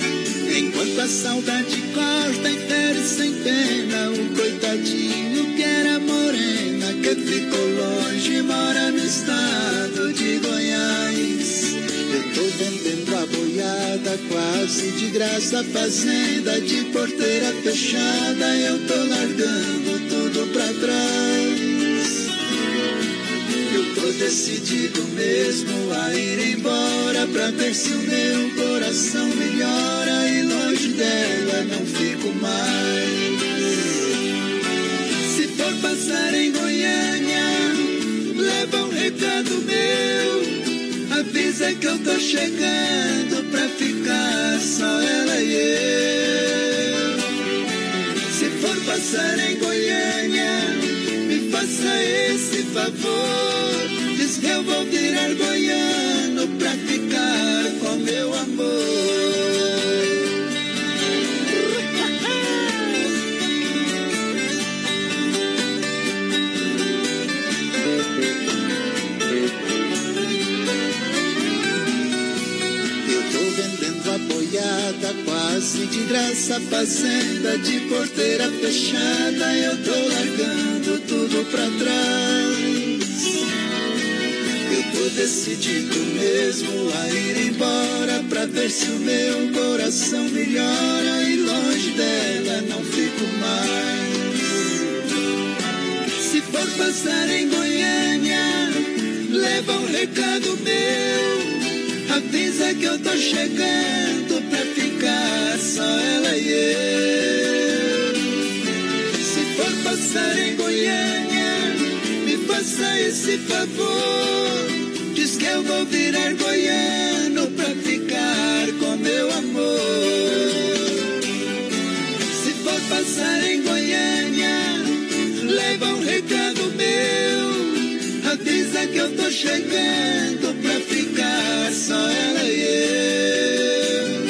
Enquanto a saudade corta e fere sem pena, o coitadinho que era morena, que ficou longe, mora no estado de Goiás. Eu tô vendendo a boiada quase de graça, fazenda de porteira fechada, eu tô largando tudo pra trás. Tô decidido mesmo a ir embora pra ver se o meu coração melhora e longe dela não fico mais. Se for passar em Goiânia, leva um recado meu. Avisa que eu tô chegando pra ficar só ela e eu. Se for passar em Goiânia, me faça esse favor. Eu vou virar goiano pra ficar com meu Eu tô vendendo a boiada quase de graça, fazenda de porteira fechada. Eu tô largando tudo pra trás. Eu tô decidido mesmo a ir embora pra ver se o meu coração melhora e longe dela não fico mais. Se for passar em Goiânia, leva um recado meu. Avisa que eu tô chegando pra ficar só ela e eu. Se for passar em Goiânia, me faça esse favor. Eu vou virar goiano pra ficar com meu amor. Se for passar em Goiânia, leva um recado meu. Avisa que eu tô chegando pra ficar só ela e eu.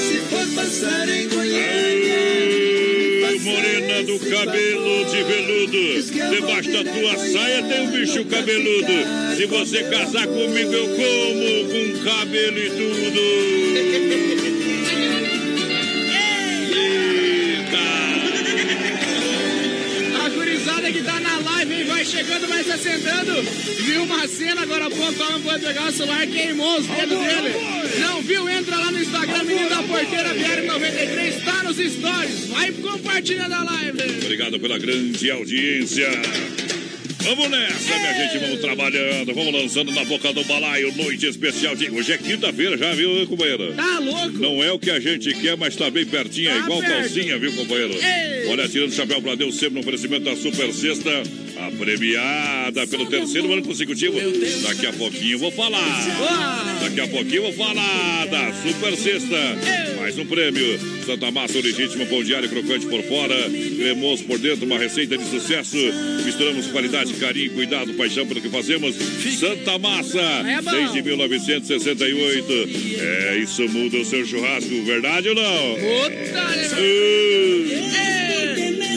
Se for passar em Goiânia, Morena do cabelo de debaixo da tua saia tem um bicho cabeludo. Se você casar comigo, eu como com cabelo e tudo. Hein? Vai se assentando. Viu uma cena agora há pouco, o homem foi pegar o celular, queimou os dedos dele. Não viu? Entra lá no Instagram, menino da porteira, BR93, tá nos stories. Vai compartilhando a live. Obrigado pela grande audiência. Vamos nessa, minha gente, vamos trabalhando, vamos lançando na boca do balaio, noite especial de... Hoje é quinta-feira já, viu, companheiro? Tá louco? Não é o que a gente quer, mas tá bem pertinho, é Tá igual perto. calcinha, viu, companheiro? Ei. Olha, tirando o chapéu pra Deus, sempre no oferecimento da Super Sexta, a premiada pelo terceiro ano consecutivo. Daqui a pouquinho eu vou falar. Daqui a pouquinho eu vou falar da Super Sexta. Mais um prêmio. Santa Massa, o legítimo pão diário crocante por fora, cremoso por dentro, uma receita de sucesso. Misturamos qualidade, carinho, cuidado, paixão pelo que fazemos. Santa Massa, É desde 1968. É, isso muda o seu churrasco, verdade ou não? Uh,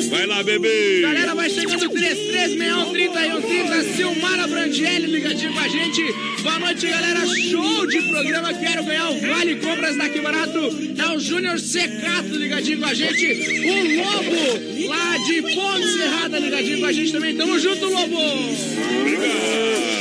Vai lá, bebê! Galera, vai chegando 33613130. Silmara Brangelli ligadinho com a gente. Boa noite, galera. Show de programa. Quero ganhar o Vale Compras daqui barato. É o Júnior Secato ligadinho com a gente. O Lobo, lá de Ponte Serrada, ligadinho com a gente também. Tamo junto, Lobo! Obrigado!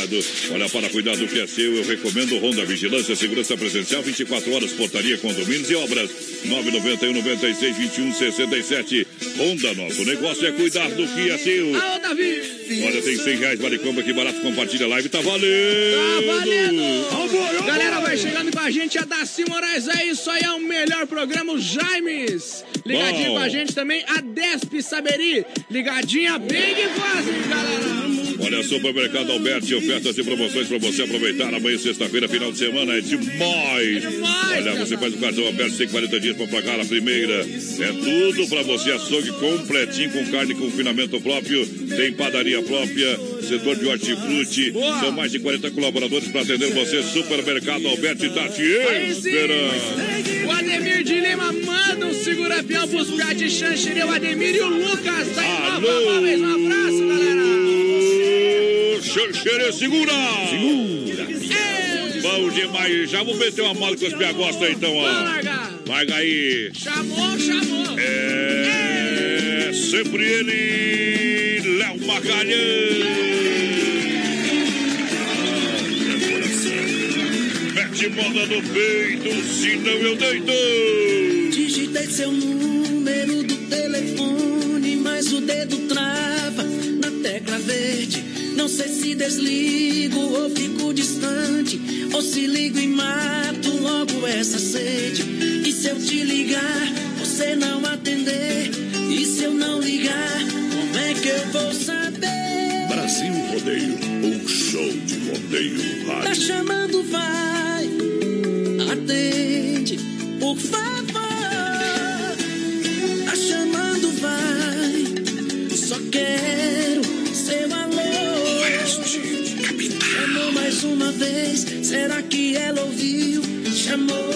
Olha, para cuidar do que é seu, eu recomendo Honda Vigilância, segurança presencial, 24 horas, portaria, condomínios e obras. 991 96 21 67. Honda, nosso negócio é cuidar do que é seu. Davi! Olha, tem 100 reais, vale compra que barato, compartilha a live, tá valendo! Tá valendo! Galera, vai chegando com a gente, a Daci Moraes, é isso aí, é o melhor programa, o Jaimes. Ligadinho Bom. com a gente também, a Desp Saberi. Ligadinha bem que fazem, galera. Olha, Supermercado Alberti, ofertas e promoções para você aproveitar. Amanhã, sexta-feira, final de semana, é demais. Olha, você faz o cartão Alberti, tem 40 dias para pagar a primeira. É tudo para você, açougue completinho, com carne com confinamento próprio. Tem padaria própria, setor de hortifruti. São mais de 40 colaboradores para atender você. Supermercado Alberti tá te esperando. O Ademir de Lima manda um segura-peão pros piá de Xanxerê, o Ademir e o Lucas da Inova Móveis. Um abraço, galera. Xanxerê, segura! Segura! Bom demais. Já vou meter uma moda com os piagostas então, ó. Larga aí. Chamou, chamou. É sempre ele, Léo Magalhães. Mete moda no peito, senão eu deito. Digitei seu número Não sei se desligo ou fico distante, ou se ligo e mato logo essa sede. E se eu te ligar, você não atender? E se eu não ligar, como é que eu vou saber? Brasil Rodeio, um show de rodeio no Tá rádio. chamando, vai. Atende, por favor. Vez. Será que ela ouviu? Chamou,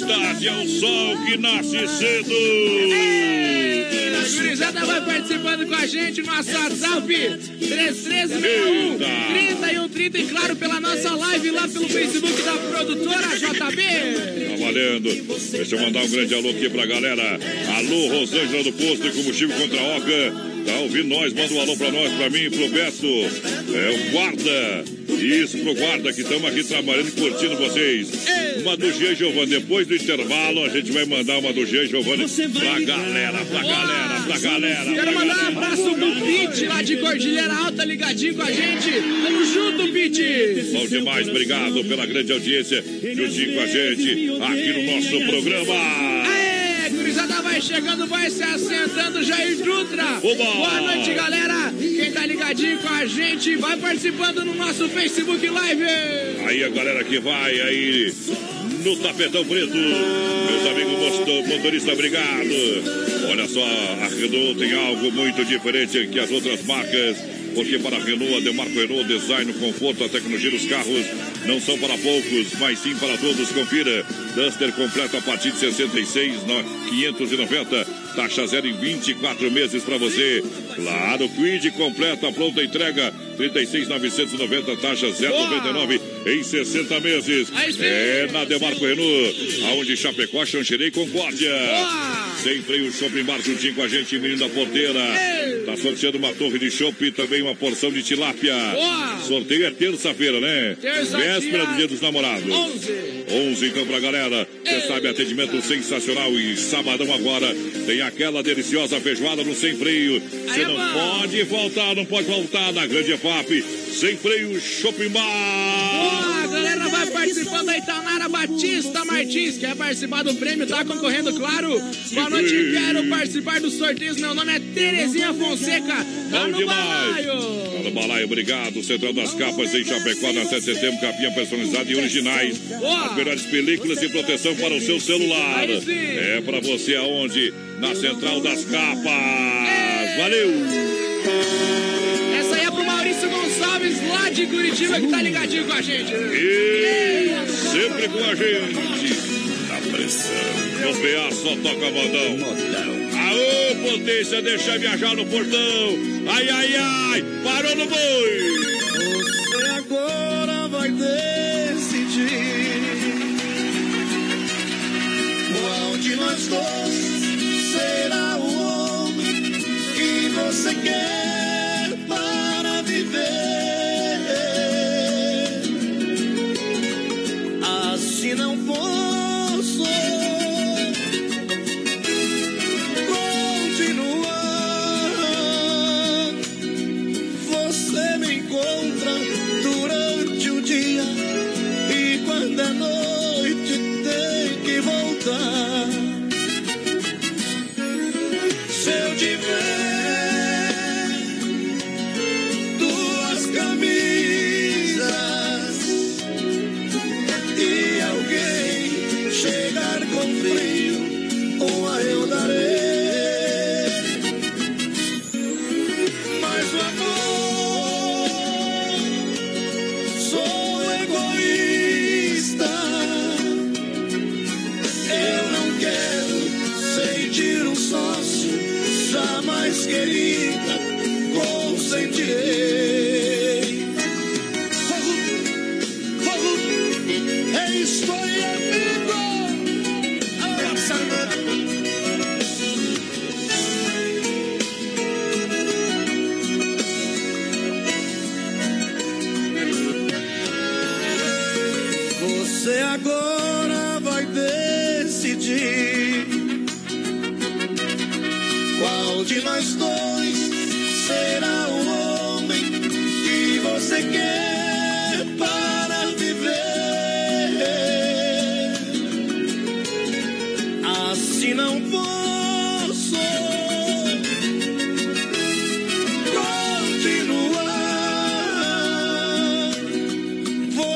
tarde, é o sol que nasce cedo. A gurizada vai participando com a gente no nosso WhatsApp 3361 3130 e claro pela nossa live lá pelo Facebook da produtora JB. Tá valendo. Deixa eu mandar um grande alô aqui pra galera. Alô, Rosângela do Posto e Combustível contra a Oca. Tá ouvindo nós? Manda um alô pra nós, pra mim, pro Beto. É o guarda. Isso, pro guarda que estamos aqui trabalhando e curtindo vocês. Uma do Jean Giovanni. Depois do intervalo, a gente vai mandar uma do Jean Giovanni pra galera, pra galera, pra galera. Quero mandar um abraço pro Pete lá de Cordilheira Alta, ligadinho com a gente. Tamo junto, Pete. Bom demais, obrigado pela grande audiência juntinho com a gente aqui no nosso programa. Aê, gurizada vai chegando, vai se assentando, Jair Dutra. Oba! Boa noite, galera. Quem tá ligadinho com a gente, vai participando no nosso Facebook Live. Aí a galera que vai aí no tapetão preto. Meus amigos motorista, obrigado. Olha só, a Renault tem algo muito diferente que as outras marcas. Porque para a Renault, a Demarco Renault, design, conforto, a tecnologia dos carros não são para poucos, mas sim para todos. Confira. Duster completo a partir de 66, 590. Taxa zero em 24 meses para você. Claro, Quid completa a pronta entrega. 36,990, taxa 0,99 em 60 meses. É na Demarco Renault, aonde Chapecó, Xanxerê e Concórdia. Sem freio, shopping bar juntinho com a gente, menino da porteira. Tá sorteando uma torre de chopp e também uma porção de tilápia. Sorteio é terça-feira, né? Terça, Véspera do dia dos namorados. 11. 11 então pra galera. Você sabe, atendimento sensacional. E sabadão agora tem aquela deliciosa feijoada no sem freio. Você não pode faltar, não pode faltar na grande EFAP. Sem freio, shopping bar. Boa, a galera vai participando aí, Tanara Batista Martins, quer participar do prêmio, tá concorrendo, claro. Boa noite, quero participar dos sorteios. Meu nome é Terezinha Fonseca, tá Bom no demais. balaio. Tá balaio, obrigado. Central das Capas em Chapecó, na 7 de setembro, capinha personalizada e originais. As melhores películas e proteção para o seu celular. É para você aonde? Na Central das Capas. Valeu! Essa aí é pro Maurício Gonçalves, lá de Curitiba, que tá ligadinho com a gente. E sempre com a gente. Na pressão. No PA só toca modão. Aô, potência, deixa viajar no portão. Ai, ai, ai, parou no boi. Você agora vai decidir qual de nós dois será o homem que você quer para viver.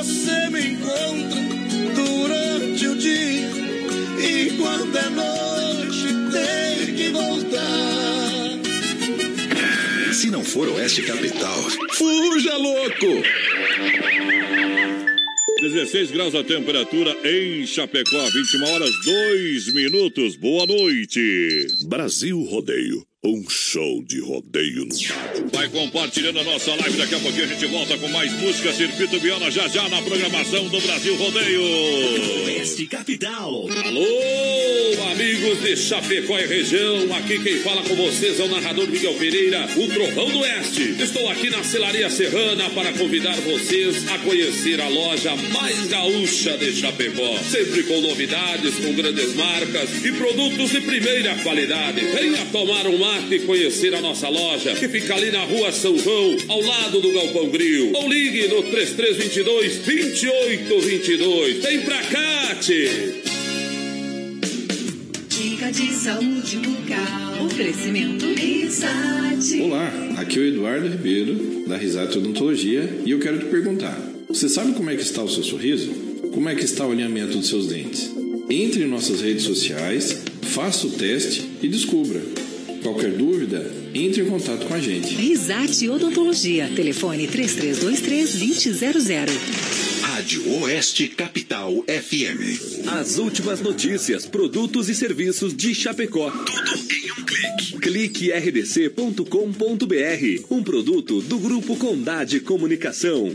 Você me encontra durante o dia e quando é noite tem que voltar. Se não for Oeste Capital, fuja louco! 16 graus a temperatura em Chapecó, 21 horas 2 minutos. Boa noite. Brasil Rodeio, um show de rodeio no rádio. Vai compartilhando a nossa live. Daqui a pouquinho a gente volta com mais música Circuito Viola já já na programação do Brasil Rodeio. Oeste Capital. Alô, amigos de Chapecó e região, aqui quem fala com vocês é o narrador Miguel Pereira, o Trovão do Oeste. Estou aqui na Celaria Serrana para convidar vocês a conhecer a loja mais gaúcha de Chapecó. Sempre com novidades, com grandes marcas e produtos de primeira qualidade. Venha tomar um mate e conhecer a nossa loja, que fica ali na rua São João, ao lado do Galpão Grill. Ou ligue no 3322 2822. Vem pra cá, tchê. Dica de saúde bucal. Oferecimento Risate. Olá, aqui é o Eduardo Ribeiro, da Risate Odontologia, e eu quero te perguntar: você sabe como é que está o seu sorriso? Como é que está o alinhamento dos seus dentes? Entre em nossas redes sociais, faça o teste e descubra. Qualquer dúvida, entre em contato com a gente. Risate Odontologia. Telefone 3323-2000. Rádio Oeste Capital FM. As últimas notícias, produtos e serviços de Chapecó. Tudo em um clique. Clique rdc.com.br. Um produto do Grupo Condade Comunicação.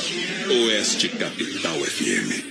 Oeste Capital FM.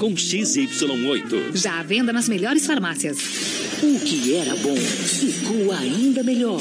com XY8. Já à venda nas melhores farmácias. O que era bom ficou ainda melhor.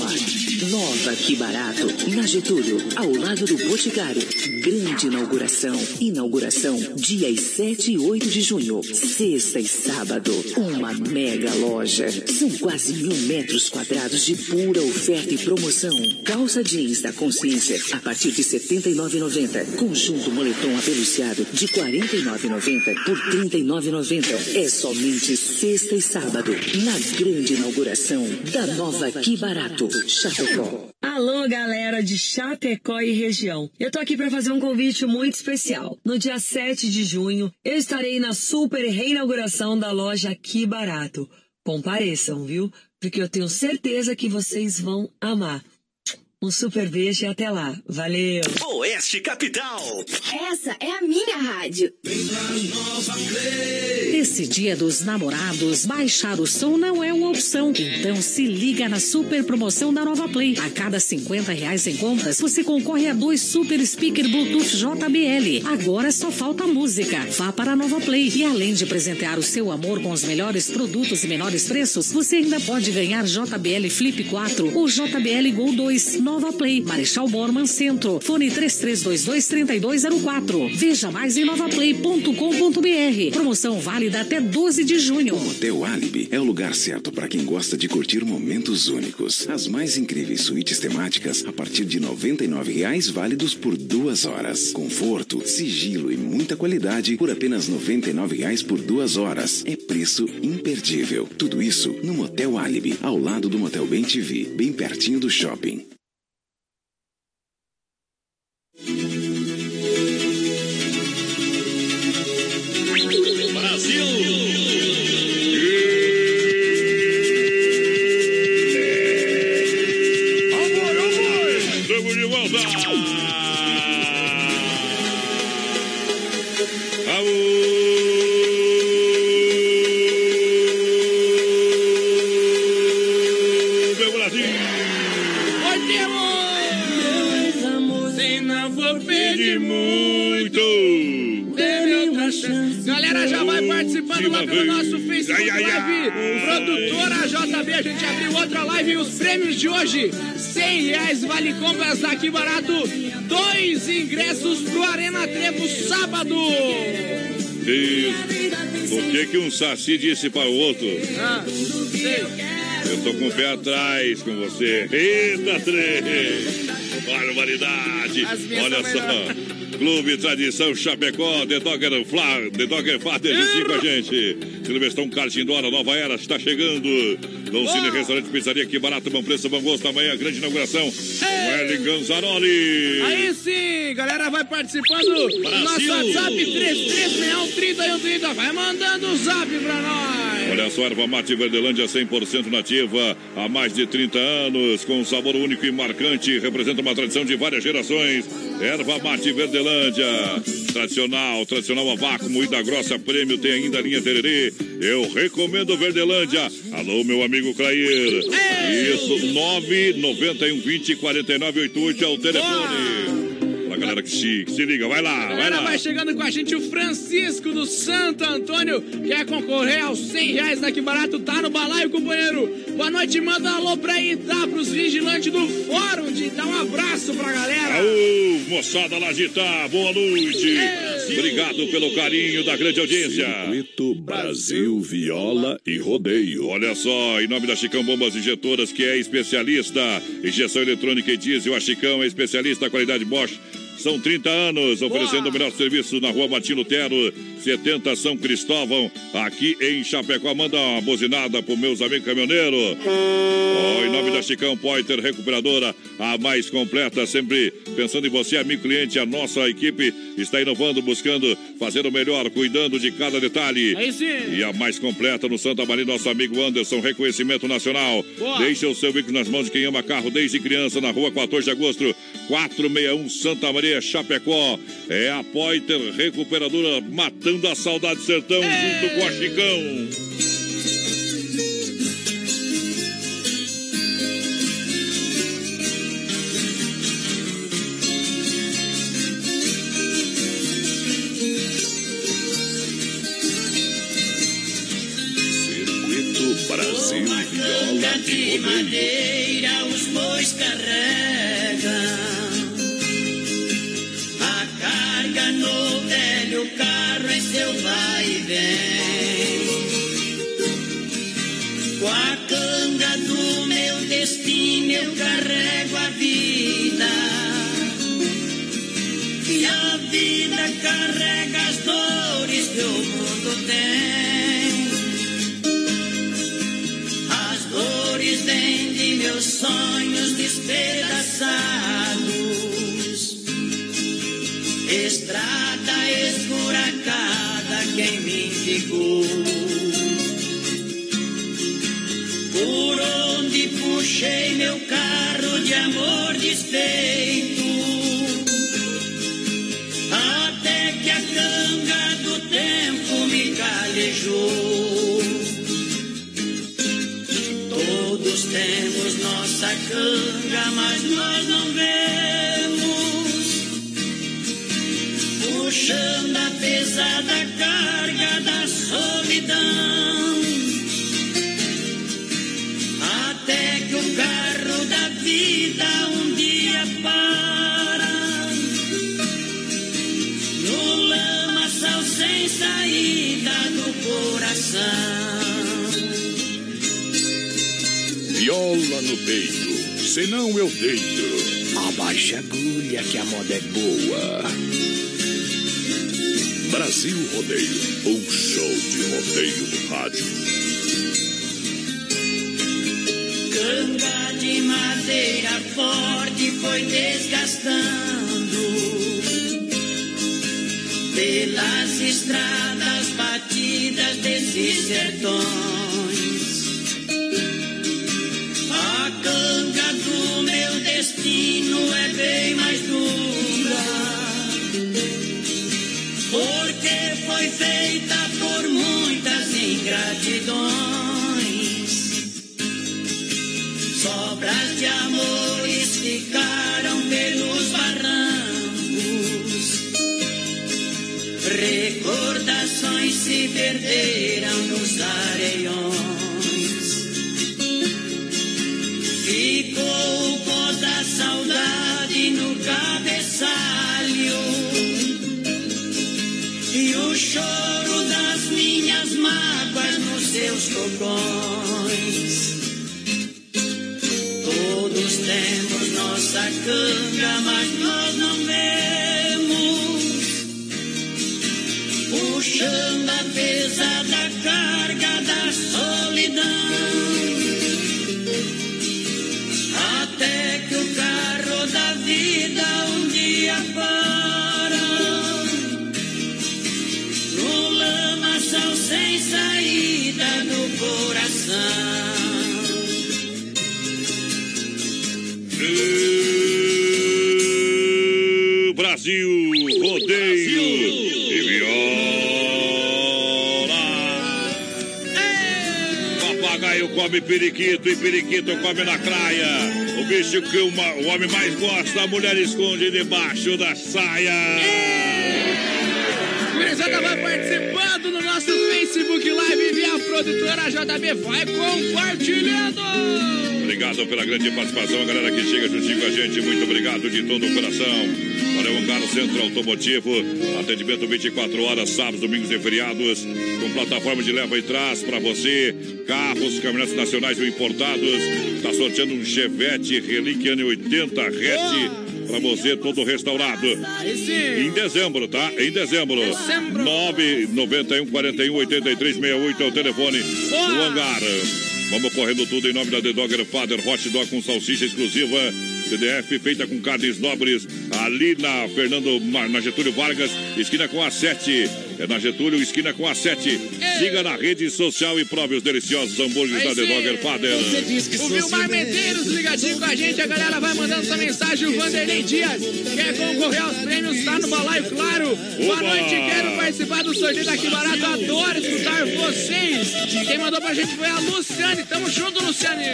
Nova Que Barato, na Getúlio, ao lado do Boticário. Grande inauguração. Inauguração dias 7 e 8 de junho. Sexta e sábado. Uma mega loja. São quase mil metros quadrados de pura oferta e promoção. Calça jeans da consciência a partir de R$ 79,90. Conjunto moletom apeluciado de R$ 49,90 por 39,90. É somente sexta e sábado. Na grande inauguração da nova Que Barato, Chapecó. Alô, galera de Chapecó e região. Eu tô aqui para fazer um convite muito especial. No dia 7 de junho, eu estarei na super reinauguração da loja Que Barato. Compareçam, viu? Porque eu tenho certeza que vocês vão amar. Um super beijo e até lá. Valeu! Oeste Capital. Essa é a minha rádio. Nesse dia dos namorados, baixar o som não é uma opção. Então se liga na super promoção da Nova Play. A cada 50 reais em compras, você concorre a dois super speaker Bluetooth JBL. Agora só falta música. Vá para a Nova Play. E além de presentear o seu amor com os melhores produtos e menores preços, você ainda pode ganhar JBL Flip 4 ou JBL Gol 2. Nova Play, Marechal Borman Centro. Fone 3322-3204. Veja mais em novaplay.com.br. Promoção válida até 12 de junho. O Motel Alibi é o lugar certo para quem gosta de curtir momentos únicos. As mais incríveis suítes temáticas a partir de R$ 99,00 válidos por duas horas. Conforto, sigilo e muita qualidade por apenas R$ 99,00 por duas horas. É preço imperdível. Tudo isso no Motel Alibi, ao lado do Motel Bem TV, bem pertinho do shopping. Estamos lá pelo nosso Facebook Live. Produtora JB, a gente abriu outra live e os prêmios de hoje: 100 reais vale compras daqui barato, dois ingressos pro Arena Trevo sábado. Isso. O que que um saci disse para o outro? Ah, sei. Eu tô com o pé atrás com você. Eita, três! Barbaridade! Olha só. Clube Tradição Chapecó, The Dogger Fla, The Dogger Fater, juntinho com a gente. Silvestão Cartindora, Nova Era, está chegando. Dom Cine Restaurante Pizzaria, que barato, bom preço, bom gosto. Amanhã, grande inauguração. Com Ellen Ganzaroli. Aí sim, galera, vai participando do nosso WhatsApp 3361 Vai mandando o zap pra nós. Olha só, erva mate Verdelândia 100% nativa, há mais de 30 anos, com um sabor único e marcante, representa uma tradição de várias gerações. Erva mate Verdelândia, Tradicional, tradicional a vácuo, moída grossa, prêmio, tem ainda a linha Tererê. Eu recomendo Verdelândia. Alô, meu amigo Clair. Isso, 991 20 49 88 é o telefone. Galera que se, se liga, vai lá, vai Galera, lá. vai chegando com a gente o Francisco do Santo Antônio. Quer concorrer aos 100 reais daqui barato? Tá no balaio, companheiro. Boa noite, manda um alô pra Itá, pros vigilantes do fórum. De dar um abraço pra galera. Aô, moçada lá de Itá, boa noite. Obrigado pelo carinho da grande audiência. Circuito Brasil Viola e Rodeio. Olha só, em nome da Chicão Bombas Injetoras, que é especialista em injeção eletrônica e diesel, a Chicão é especialista na qualidade Bosch. São 30 anos oferecendo o melhor serviço na rua Martim Lutero, 70 São Cristóvão, aqui em Chapecó. Manda uma buzinada pro meus amigos caminhoneiros. Oh, em nome da Chicão Pointer Recuperadora, a mais completa, sempre pensando em você, amigo cliente. A nossa equipe está inovando, buscando fazer o melhor, cuidando de cada detalhe. Sim. E a mais completa no Santa Maria, nosso amigo Anderson, reconhecimento nacional. Boa. Deixa o seu veículo nas mãos de quem ama carro desde criança, na rua 14 de agosto, 461 Santa Maria, Chapecó. É a Poiter Recuperadora matando a saudade sertão junto com a Chicão. Senão eu deito. Abaixa a agulha que a moda é boa. Brasil Rodeio, um show de rodeio no rádio. Canga de madeira forte foi desgastando pelas estradas batidas desses sertões. Mas nós não vemos. Puxando a pesada carga da solidão. Até que o carro da vida um dia para. Come periquito e periquito come na praia. O bicho que uma, o homem mais gosta, a mulher esconde debaixo da saia. Gurizada vai participando no nosso Facebook Live via a produtora JB. Vai compartilhando! Obrigado pela grande participação, a galera que chega juntinho com a gente. Muito obrigado de todo o coração. Olha, Hangar Centro Automotivo, atendimento 24 horas, sábados, domingos e feriados, com plataforma de leva e trás para você, carros, caminhonetes nacionais ou importados. Está sorteando um Chevette Relíquia ano 80 hatch para você, todo restaurado. Em dezembro, tá? Em dezembro. 991 41 83 68 é o telefone do hangar. Vamos correndo tudo em nome da The Dogger Father Hot Dog com salsicha exclusiva. CDF feita com carnes nobres ali na Fernando na Getúlio Vargas, esquina com a 7. É na Getúlio, esquina com a 7. Siga na rede social e prove os deliciosos hambúrgueres da The Dogger Father. O Vilmar Medeiros ligadinho com a gente, a galera vai mandando sua mensagem. O Vanderlei Dias quer concorrer aos prêmios, tá no balaio, claro. Boa noite, quero participar do sorteio daqui barato. Adoro escutar vocês. Quem mandou pra gente foi a Luciane. Tamo junto, Luciane.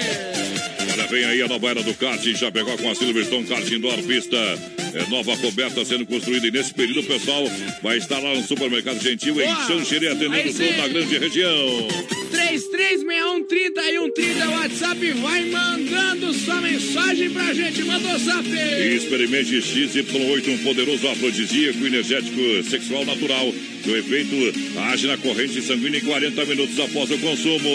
Olha, vem aí a nova era do kart em Chapecó com a Silverstone Kart Indoor Pista. É nova coberta sendo construída e nesse período o pessoal vai estar lá no Supermercado Gentil em Xanxerê atendendo toda a grande região. 336130 e 130 WhatsApp vai mandando sua mensagem pra gente. Manda o zap. Experimente XY8, um poderoso afrodisíaco energético sexual natural. Seu efeito age na corrente sanguínea em 40 minutos após o consumo.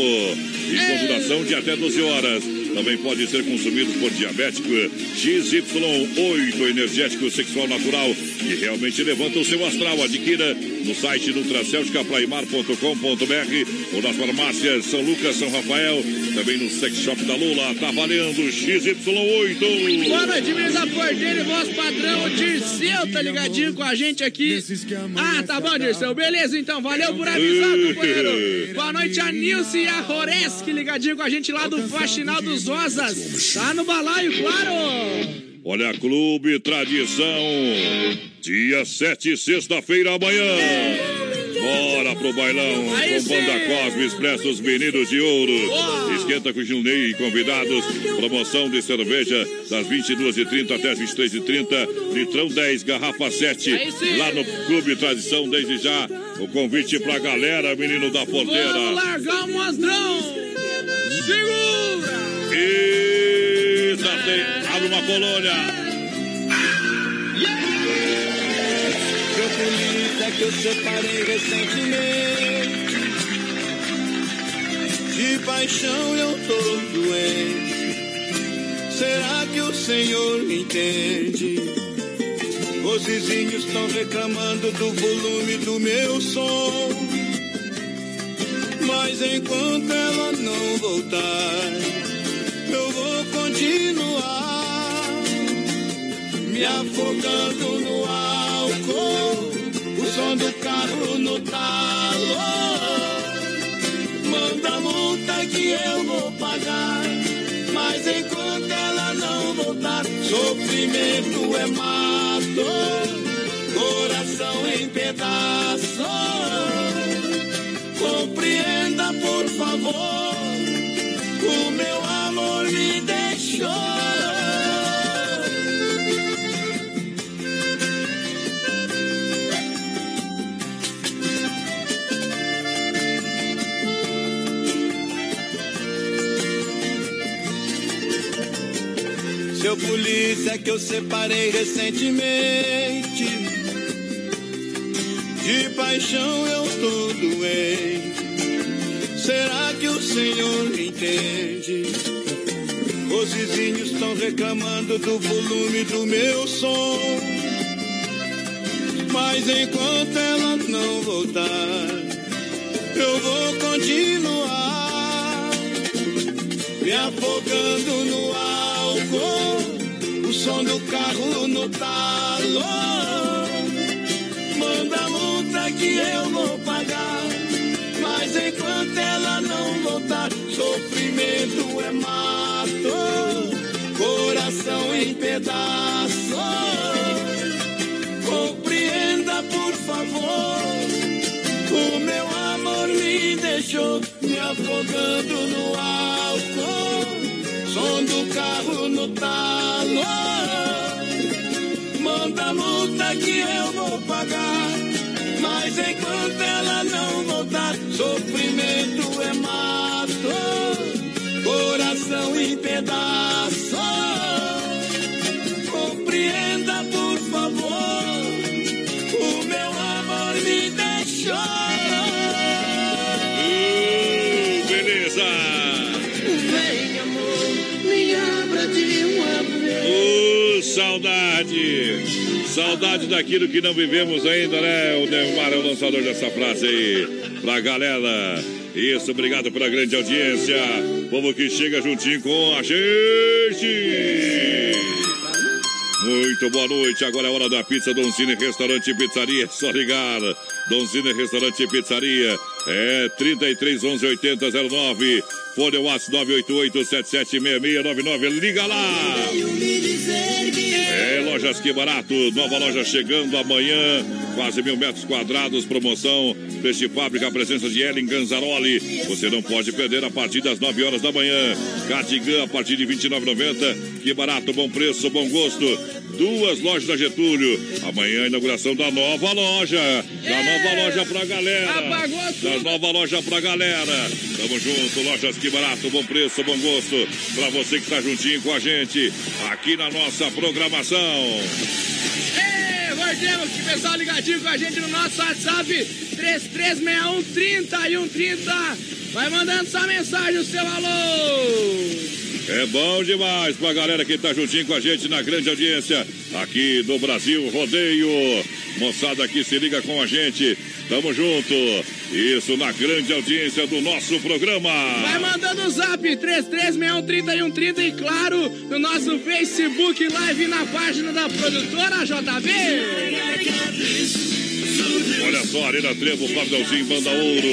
E com duração de até 12 horas. Também pode ser consumido por diabético. XY8, energético sexual natural. E realmente levanta o seu astral. Adquira no site nutracelticapraimar.com.br ou nas farmácias São Lucas, São Rafael. Também no sex shop da Lula. Tá valendo XY8. Boa noite, Mesa Porteiro e voz padrão. O Dirceu tá ligadinho com a gente aqui. Ah, tá bom, Dirceu. Beleza, então. Valeu por avisar, companheiro. Boa noite, a Nilce e a Roreski ligadinho com a gente lá do Faxinal dos Rosas. Tá no balaio, claro. Olha, Clube Tradição. Dia 7, sexta-feira, amanhã. Bora pro bailão Aí com Banda sim. Cosme Expresso, os meninos de ouro. Esquenta com Gilney e convidados. Promoção de cerveja das 22h30 até as 23h30. Litrão 10, garrafa 7. Aí sim. Lá no Clube Tradição, desde já. O convite pra galera, menino da porteira. Vamos largar o monstrão. Segura. Eita, tem. Abre uma colônia. Meu polícia que eu separei recentemente. De paixão eu tô doente. Será que o Senhor me entende? Os vizinhos estão reclamando do volume do meu som. Mas enquanto ela não voltar, eu vou continuar me afogando no o som do carro no talo. Manda multa que eu vou pagar, mas enquanto ela não voltar, sofrimento é mato, coração em pedaços. Polícia que eu separei recentemente. De paixão eu tô doente. Será que o Senhor entende? Os vizinhos estão reclamando do volume do meu som. Mas enquanto ela não voltar, eu vou continuar me afogando no álcool, som do carro no talo. Manda a multa que eu vou pagar, mas enquanto ela não voltar, sofrimento é mato, coração em pedaços. Compreenda, por favor, o meu amor me deixou me afogando no álcool, som do carro no talo. Manda multa que eu vou pagar. Mas enquanto ela não voltar, sofrimento é mato, coração em pedaços. Saudade! Saudade daquilo que não vivemos ainda, né? O Neymar é o lançador dessa frase aí. Pra galera. Isso, obrigado pela grande audiência. Povo que chega juntinho com a gente. Muito boa noite. Agora é hora da pizza Donzini Restaurante e Pizzaria. É só ligar. Donzini Restaurante e Pizzaria. É 33 11 80 09. Fone WhatsApp 988 776699. Liga lá. Lojas que barato. Nova loja chegando amanhã. Quase mil metros quadrados. Promoção. Peixe Fábrica. Presença de Ellen Ganzaroli. Você não pode perder a partir das 9 horas da manhã. Cardigan a partir de R$ 29,90. Que barato, bom preço, bom gosto. Duas lojas da Getúlio. Amanhã, inauguração da nova loja. Da nova loja pra galera. Da nova loja pra galera. Tamo junto, lojas que barato, bom preço, bom gosto. Pra você que tá juntinho com a gente aqui na nossa programação. Ei, Gordemos, que pessoal ligadinho com a gente no nosso WhatsApp 3361 3130. Vai mandando sua mensagem, o seu alô. É bom demais pra galera que tá juntinho com a gente na grande audiência aqui do Brasil Rodeio. Moçada que se liga com a gente. Tamo junto. Isso na grande audiência do nosso programa. Vai mandando o zap 33613130 e claro, no nosso Facebook Live na página da produtora JB. Olha só, Arena Trevo, Pardalzinho, Banda Ouro.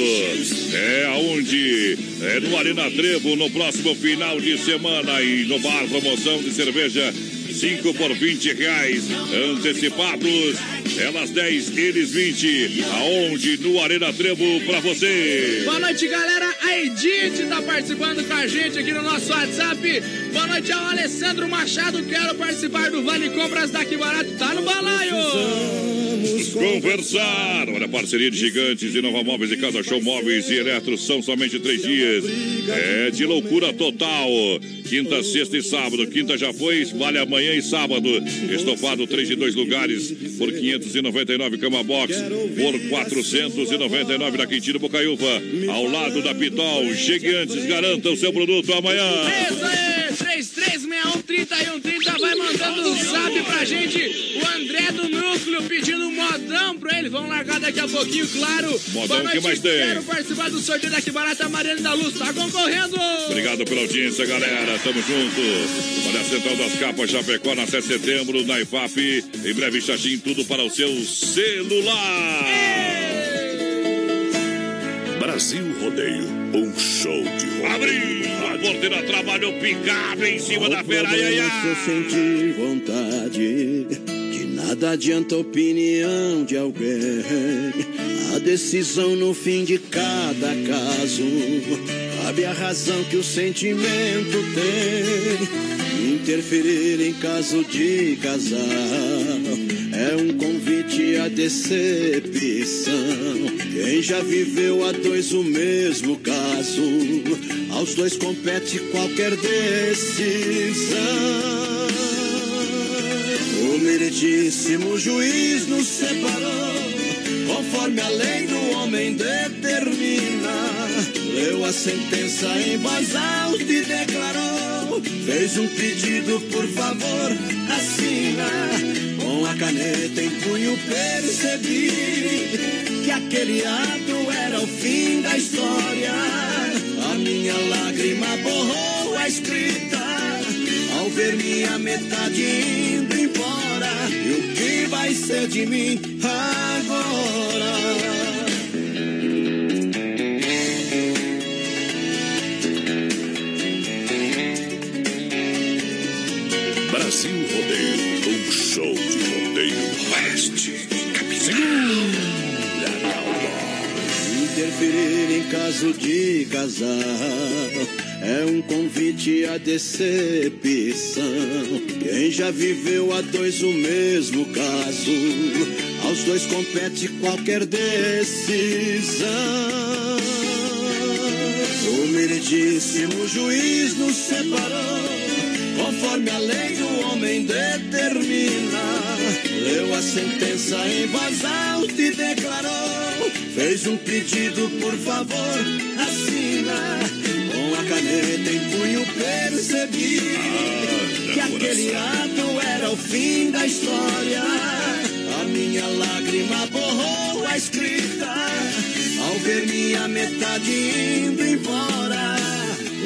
É aonde? É no Arena Trevo, no próximo final de semana. E no bar, promoção de cerveja 5 por 20 reais. Antecipados. Elas 10, eles 20. Aonde? No Arena Trevo pra você. Boa noite, galera. A Edith tá participando com a gente aqui no nosso WhatsApp. Boa noite ao Alessandro Machado. Quero participar do Vale Compras daqui barato. Tá no balaio. Vamos conversar. Olha, parceria de gigantes e Nova Móveis e Casa Show Móveis e Eletro são somente três dias. É de loucura total. Quinta, sexta e sábado. Quinta já foi, vale amanhã e sábado. Estofado, três de dois lugares por 599 cama box por 499 na Quintino Bocaiúva. Ao lado da Pitol. Chegue antes, garanta o seu produto amanhã. Isso aí, 3361 Vai mandando um zap pra gente. O André do Núcleo pedindo um modão pra ele. Vamos largar daqui a pouquinho, claro. Modão, Boa que mais tem? Quero participar do sorteio daqui barata. Mariana da Luz tá concorrendo. Obrigado pela audiência, galera. Tamo junto. Olha a Central das Capas Chapecó na 7 de setembro, na IFAP. Em breve, chatinho, tudo para o seu celular. Brasil Rodeio, um show de rodeio. Abriu a porteira, trabalhou picado em cima da feira. Ai, ai, Se eu sentir vontade, de nada adianta a opinião de alguém. A decisão no fim de cada caso, cabe a razão que o sentimento tem. Interferir em caso de casal é um convite à decepção. Quem já viveu a dois o mesmo caso, aos dois compete qualquer decisão. O meritíssimo juiz nos separou, conforme a lei do homem determina. Leu a sentença em voz alta e declarou: fez um pedido, por favor, assina. Com a caneta em punho percebi que aquele ato era o fim da história. A minha lágrima borrou a escrita ao ver minha metade indo embora. E o que vai ser de mim agora? Segura, interferir em caso de casal é um convite à decepção. Quem já viveu a dois o mesmo caso, aos dois compete qualquer decisão. O meridíssimo juiz nos separou, conforme a lei do homem determina. Leu a sentença em voz alta e declarou: fez um pedido, por favor, assina. Com a caneta em punho percebi que aquele ato era o fim da história. A minha lágrima borrou a escrita ao ver minha metade indo embora.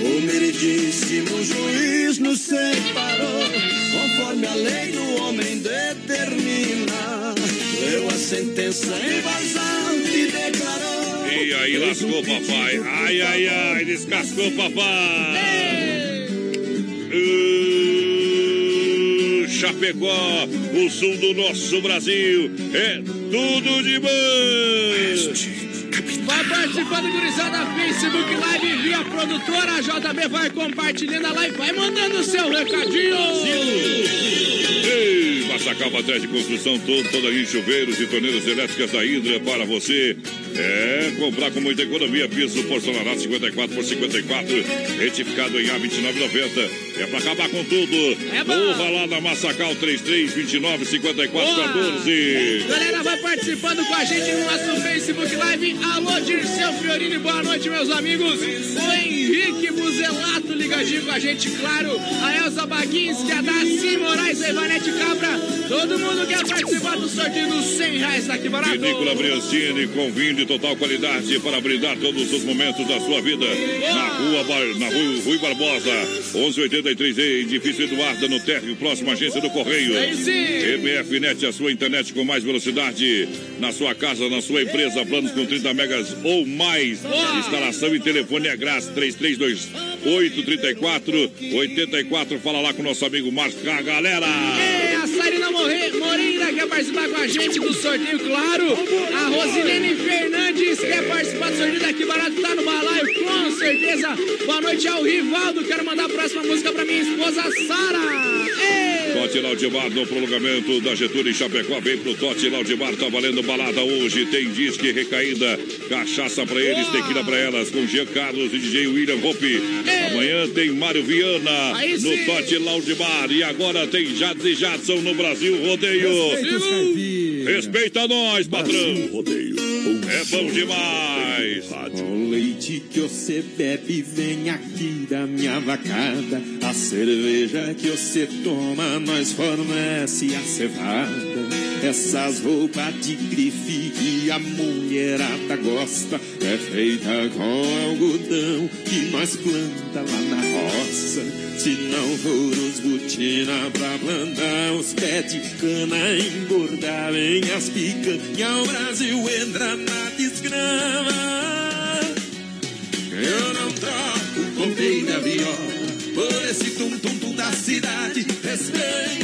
O meridíssimo juiz nos separou, conforme a lei do homem determina. Leu a sentença em alta e declarou. E aí lascou papai. Ai, ai, ai, descascou papai. Uh, Chapecó, o sul do nosso Brasil. É tudo de bom. Participando, gurizada, Facebook Live via produtora JB. Vai compartilhando a live, vai mandando o seu recadinho. Ei, Massacal Matriz de Construção, todo, toda em chuveiros e torneiras elétricas da Hidra para você. É, comprar com muita economia, piso porcelanato 54 por 54, retificado em A29,90. É pra acabar com tudo. É. Corra lá na Massacal 3329 54 14. Galera, vai participando com a gente no nosso Facebook Live. Alô, Dirceu Fiorini, boa noite, meus amigos. O Henrique Buzelato ligadinho com a gente, claro. A Elza Baguinski, a Daci Moraes, a Ivanete Cabra. Todo mundo quer participar do sorteio dos 100 reais daqui barato. Vinícola Briancini, com vinho de total qualidade para brindar todos os momentos da sua vida. Na rua, na rua Rui Barbosa, 1183 edifício Eduarda, no térreo, próximo à agência do Correio. MF Net, a sua internet com mais velocidade. Na sua casa, na sua empresa, planos com 30 megas ou mais. Instalação e telefone é grátis, 3328 34 84. Fala lá com o nosso amigo a galera. É, a Sarina Moreira quer participar com a gente do sorteio, claro. A Rosilene Fernandes quer participar do sorteio daqui barato, tá no balaio, com certeza. Boa noite ao Rivaldo, quero mandar a próxima música pra minha esposa Sara. Ei! Tote Laudimar no prolongamento da Getúlio em Chapecó. Vem pro Tote Laudimar, tá valendo balada hoje. Tem disque recaída, cachaça pra eles, tequila pra elas, com Jean Carlos e DJ William Hope. Amanhã tem Mário Viana no. Tote Laudimar. E agora tem Jades e Jadson no Brasil Rodeio. Respeita nós, patrão. Rodeio. É bom demais. O leite que você bebe vem aqui da minha vacada. A cerveja que você toma, nós fornece a cevada. Essas roupas de grife que a mulherada gosta é feita com algodão que nós planta lá na roça. Se não for os botina pra plantar os pés de cana, engordar vem as picanha, o Brasil entra na desgrama. Eu não troco comprei da viola por esse tum-tum-tum da cidade. E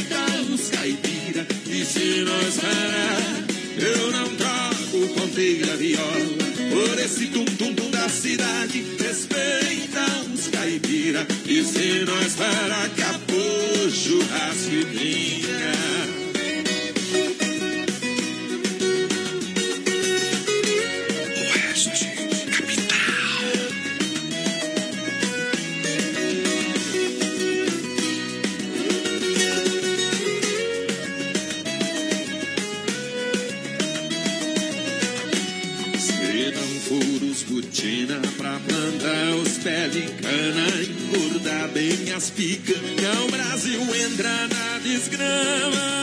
se nós parar, eu não troco da viola por esse tum-tum-tum da cidade. Respeita os caipira e se nós parar, acabou churrasco e brinca. Bem as picanha, o Brasil entra na desgrama.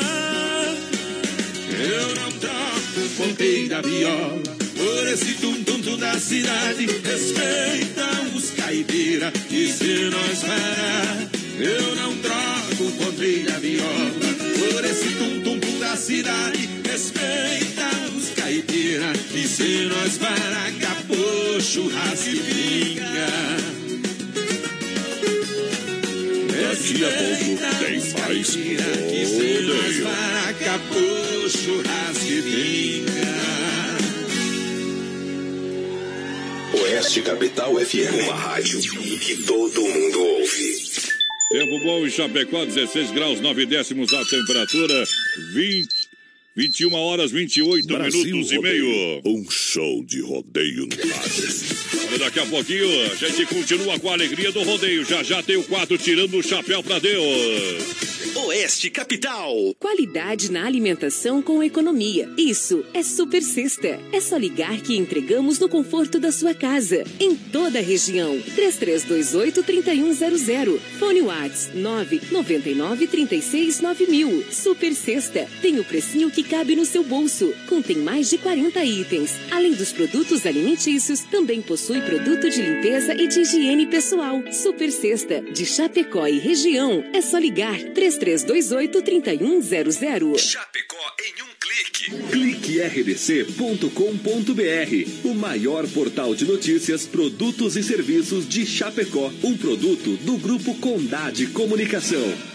Eu não troco pontei da viola por esse tum-tum-tum da cidade. Respeita os caipira e se nós parar, eu não troco pontei da viola por esse tum-tum-tum da cidade. Respeita os caipira e se nós parar, acabou churrasco Daqui a pouco tem mais rodeio. churrasco e. Oeste Capital FM. Uma rádio que todo mundo ouve. Tempo bom em Chapecó, 16 graus, 9 décimos a temperatura, 20, 21 horas, 28 Brasil minutos e Rodeio. meio. Um show de rodeio no rádio. Daqui a pouquinho a gente continua com a alegria do rodeio. Já já tem o quadro Tirando o Chapéu pra Deus. Oeste Capital. Qualidade na alimentação com economia. Isso é Super Sexta. É só ligar que entregamos no conforto da sua casa. Em toda a região. 3328-3100. Fone Whats 999-369000. Super Sexta. Tem o precinho que cabe no seu bolso. Contém mais de 40 itens. Além dos produtos alimentícios, também possui produto de limpeza e de higiene pessoal. Super Sexta. De Chapecó e região. É só ligar 3328-3100. Chapecó em um clique. cliquerdc.com.br, o maior portal de notícias, produtos e serviços de Chapecó, um produto do grupo Condade Comunicação.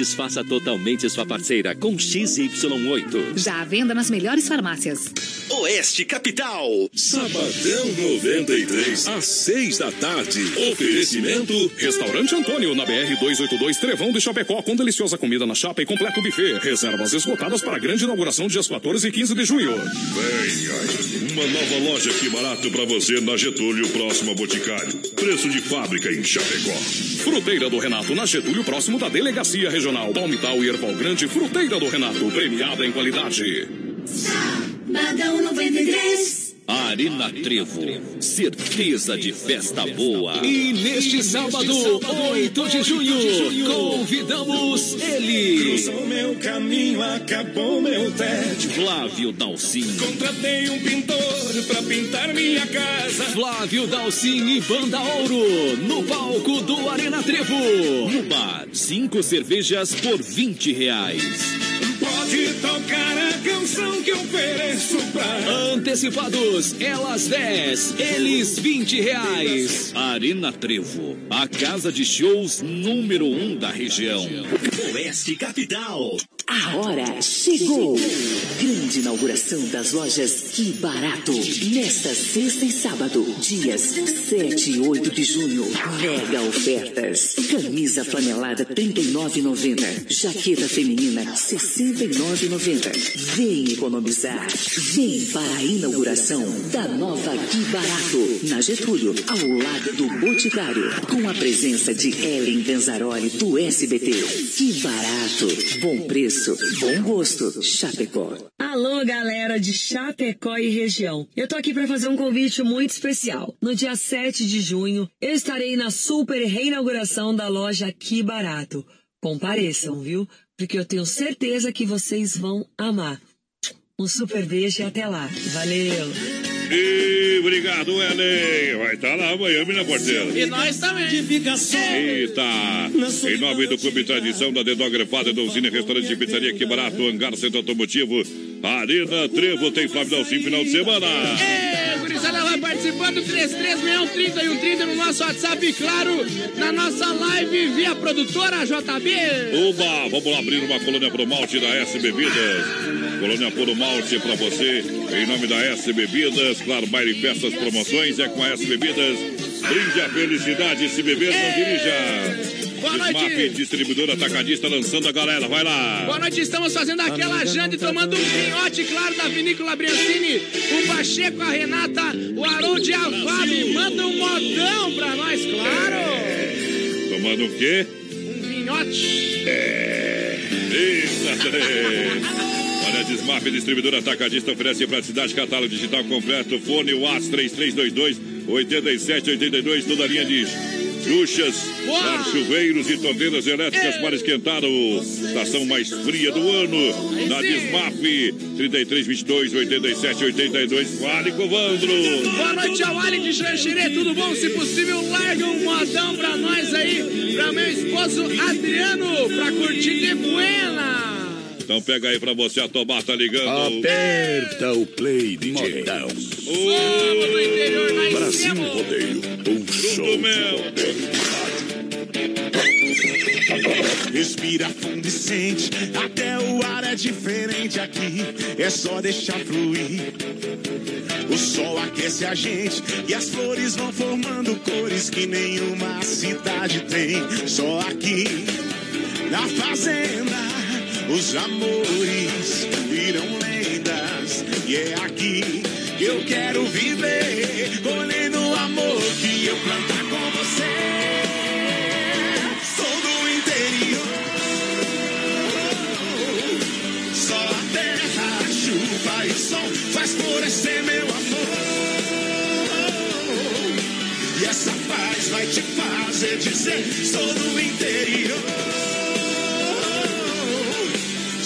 satisfaça totalmente sua parceira com XY8. Já à venda nas melhores farmácias. Oeste Capital. Sabadão 93, às 6 da tarde. Oferecimento Restaurante Antônio, na BR 282 Trevão de Chapecó, com deliciosa comida na chapa e completo buffet. Reservas esgotadas para a grande inauguração dias 14 e 15 de junho. Venha, uma nova loja que barato pra você na Getúlio, próximo a Boticário. Preço de fábrica em Chapecó. Fruteira do Renato, na Getúlio, próximo da Delegacia Regional. Palmital e Erval Grande, Fruteira do Renato, premiada em qualidade. Badão 93. Arena Trevo, certeza de festa boa. E neste sábado, 8 de junho, convidamos ele. Cruzou meu caminho, acabou meu tédio. Flávio Dalcin. Contratei um pintor pra pintar minha casa. Flávio Dalcin e Banda Ouro, no palco do Arena Trevo. No bar, cinco cervejas por 20 reais. Pode tocar a canção que eu ofereço pra. Antecipados, elas 10, eles 20 reais. Arena Trevo, a casa de shows número 1 um da região. Oeste Capital. A hora chegou! Grande inauguração das lojas Que Barato. Nesta sexta e sábado, dias 7 e 8 de junho. Mega ofertas. Camisa flanelada R$ 39,90. Jaqueta feminina R$ 69,90. Vem economizar. Vem para a inauguração da nova Que Barato. Na Getúlio, ao lado do Boticário. Com a presença de Ellen Ganzaroli do SBT. Que Barato. Bom preço. Bom gosto, Chapecó. Alô, galera de Chapecó e região. Eu tô aqui para fazer um convite muito especial. No dia 7 de junho, eu estarei na super reinauguração da loja Que Barato. Compareçam, viu? Porque eu tenho certeza que vocês vão amar. Um super beijo e até lá. Valeu! E obrigado, Ellen. Vai estar lá amanhã, mina porteira. E nós também. Eita! Em nome do Clube Tradição da Dedografada, Donzina Restaurante e Pizzaria Que Barato, Hangar Centro Automotivo, Arena Trevo, tem Flávio Dalcin final de semana. É, gurizada vai participando, 336130 e 130 no nosso WhatsApp, e claro, na nossa live via produtora JB. Oba, vamos lá abrir uma colônia pro malte da S Bebidas. Colônia Puro Malte pra você, em nome da S Bebidas. Claro, baile, festas, promoções é com a S Bebidas. Brinde a felicidade, se beber, não dirija. Boa Desmap, noite. distribuidora atacadista lançando a galera. Vai lá. Boa noite, estamos fazendo aquela janta e tomando um vinhote, claro, da Vinícola Briancini. O Pacheco, a Renata, o Harold e a Fábio. Manda um modão pra nós, claro. Tomando o quê? Um vinhote. É. Eita, três. Olha, Desmap, distribuidora atacadista, oferece praticidade, catálogo digital completo, fone WhatsApp 3322 8782, toda a linha de duchas, chuveiros e torneiras elétricas para esquentar o estação mais fria do ano. Na Desmap, 3322 8782, fale com o Vandro. Boa noite ao Ali de Xanxerê, tudo bom? Se possível, larga um modão pra nós aí, pra meu esposo Adriano, pra curtir de buena. Então pega aí pra você, a Tomar tá ligando. Aperta o play, DJ. Modão. Sábado no interior, nós Brasil. Rodeio. Um show de rodeio. Respira fundo e sente, até o ar é diferente aqui. É só deixar fluir. O sol aquece a gente e as flores vão formando cores que nenhuma cidade tem. Só aqui na fazenda, os amores viram lendas. E é aqui que eu quero viver, colhendo o amor que eu plantar com você. Sou do interior. Só a terra, chuva e sol faz florescer meu amor. E essa paz vai te fazer dizer: sou do interior.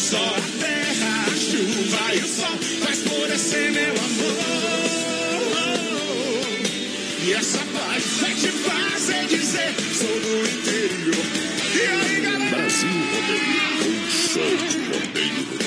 Só a terra, a chuva e o sol faz florescer meu amor. E essa paz vai te fazer dizer: sou do interior. E aí, galera? Brasil Rodeio. Um show de rodeio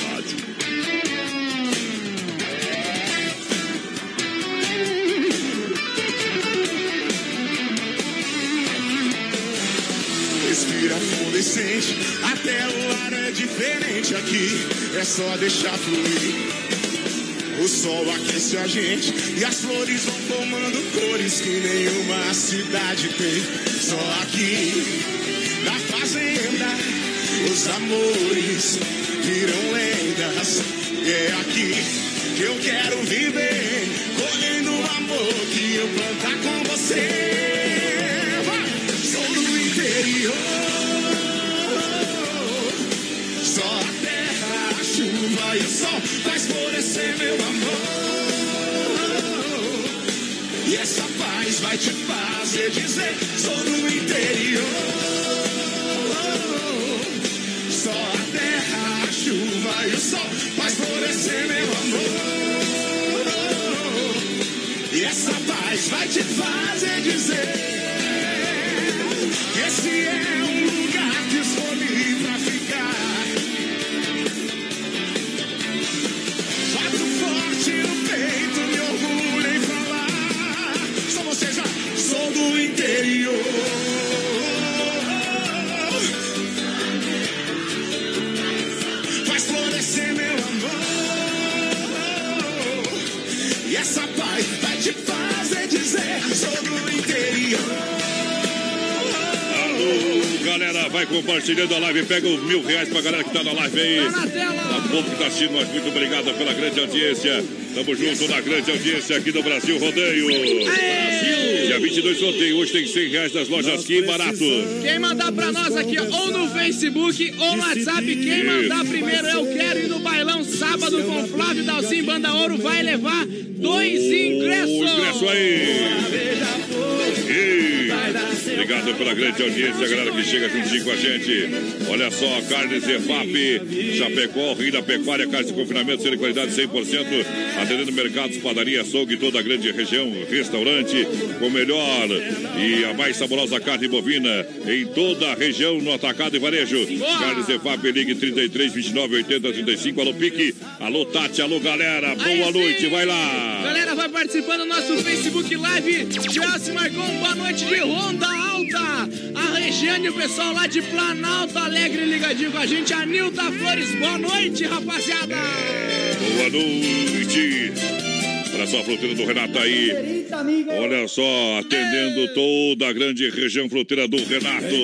fundo e sente, até o ar é diferente aqui, é só deixar fluir. O sol aquece a gente e as flores vão formando cores que nenhuma cidade tem. Só aqui, na fazenda, os amores viram lendas. E é aqui que eu quero viver, colhendo o amor que eu plantar com você. Vai! Sou do interior. E o sol faz florescer meu amor. E essa paz vai te fazer dizer: sou do interior. Só a terra, a chuva e o sol faz florescer meu amor. E essa paz vai te fazer dizer que esse é um galera, vai compartilhando a live. Pega os mil reais pra galera que tá na live aí. Tá na tela. A povo que tá assistindo nós, muito obrigado pela grande audiência. Tamo junto na grande audiência aqui do Brasil Rodeio. Brasil! Dia 22 sorteio. Hoje tem 100 reais das lojas Que Barato. Quem mandar pra nós aqui, ou no Facebook ou no WhatsApp, quem mandar primeiro eu quero ir no bailão sábado com Flávio Dalcin Banda Ouro vai levar dois ingressos. O ingresso aí. Obrigado pela grande audiência, galera que chega juntinho com a gente. Olha só, carne Zefap, Chapecó, Rio da Pecuária, carne de confinamento, sendo de qualidade 100%, atendendo mercados, padaria, açougue, toda a grande região, restaurante, com melhor e a mais saborosa carne bovina em toda a região, no atacado e varejo. Carne Zefap, ligue 33 29 80 35, alô Pique, alô Tati, alô galera, boa noite, vai lá. Galera, vai participando do nosso Facebook Live. Chelsea Marcon, boa noite de Ronda Alta. A Regiane, o pessoal lá de Planalto Alegre ligadinho com a gente. A Nilda Flores, boa noite, rapaziada. Boa noite. Olha só a fruteira do Renato aí. Olha só, atendendo toda a grande região fruteira do Renato.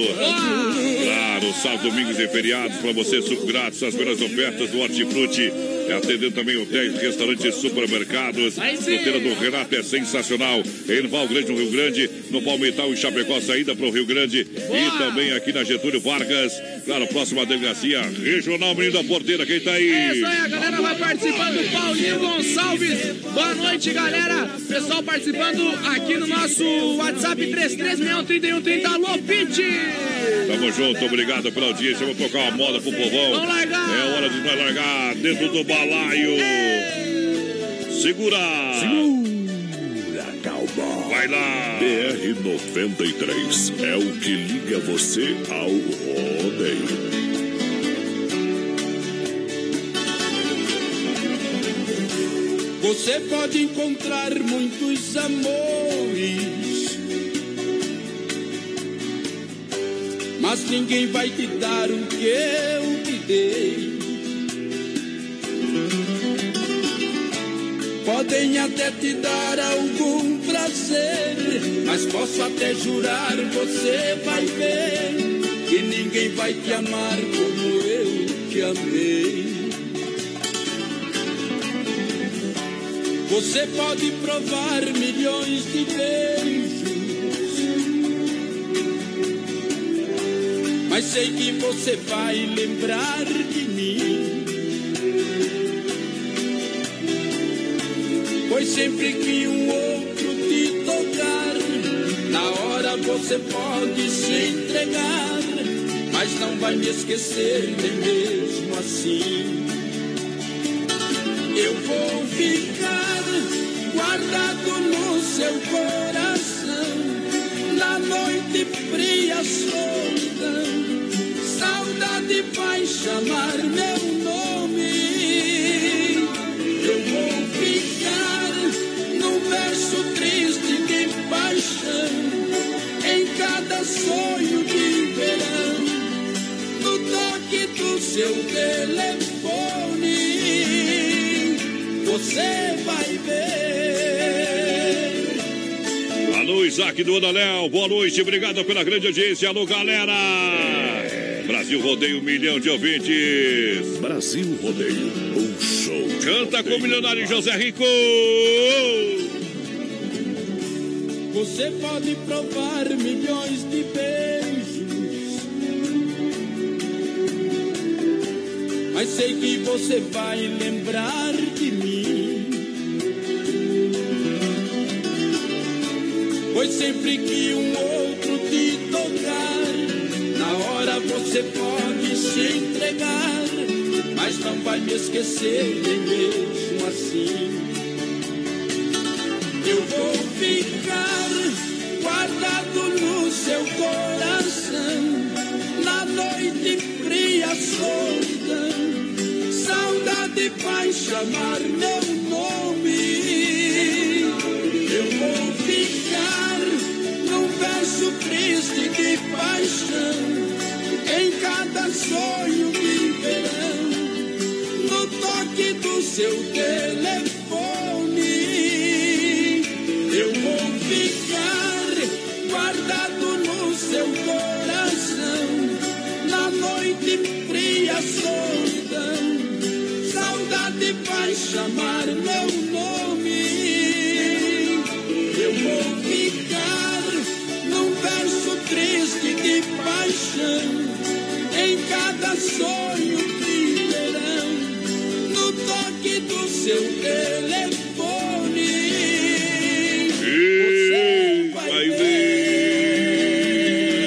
Claro, sábado, domingos e feriados para você, suco grátis, as melhores ofertas do Hortifruti. É atendendo também hotéis, restaurantes e supermercados. Fruteira do Renato é sensacional. Em Val Grande, no Rio Grande, no Palmital e Chapecó, saída para o Rio Grande. E também aqui na Getúlio Vargas. Claro, próxima delegacia regional, menino da porteira, quem tá aí? É isso aí, a galera vai participando. Paulinho Gonçalves, boa noite, galera. Pessoal participando aqui no nosso WhatsApp 33613130. Alô, Pete! Tamo junto, obrigado pela audiência. Vou tocar uma moda pro povão. Vamos largar. É hora de nós largar dentro do balaio. Segura! Segura, cowboy. Vai lá! BR-93 é o que liga você ao rodeio. Você pode encontrar muitos amores, mas ninguém vai te dar o que eu te dei. Podem até te dar algum prazer, mas posso até jurar, você vai ver que ninguém vai te amar como eu te amei. Você pode provar milhões de beijos, mas sei que você vai lembrar de mim. Pois sempre que um outro te tocar, na hora você pode se entregar, mas não vai me esquecer nem mesmo assim. Eu vou ficar guardado no seu coração, na noite fria, solidão. Saudade vai chamar meu cada sonho de verão, no toque do seu telefone você vai ver. Alô, Isaac do Léo, boa noite, obrigado pela grande audiência. Alô, galera! Brasil Rodeio, um milhão de ouvintes. Brasil Rodeio, um show. Canta com o milionário José Rico. Você pode provar milhões de beijos, mas sei que você vai lembrar de mim. Pois sempre que um outro te tocar, na hora você pode se entregar, mas não vai me esquecer nem mesmo assim. Eu vou ficar guardado no seu coração, na noite fria, solidão. Saudade vai chamar meu nome. Eu vou ficar num verso triste de paixão, em cada sonho de verão, no toque do seu telefone. Saudade vai chamar meu nome. Eu vou ficar num verso triste de paixão, em cada sonho de verão, no toque do seu telefone. E vai ver.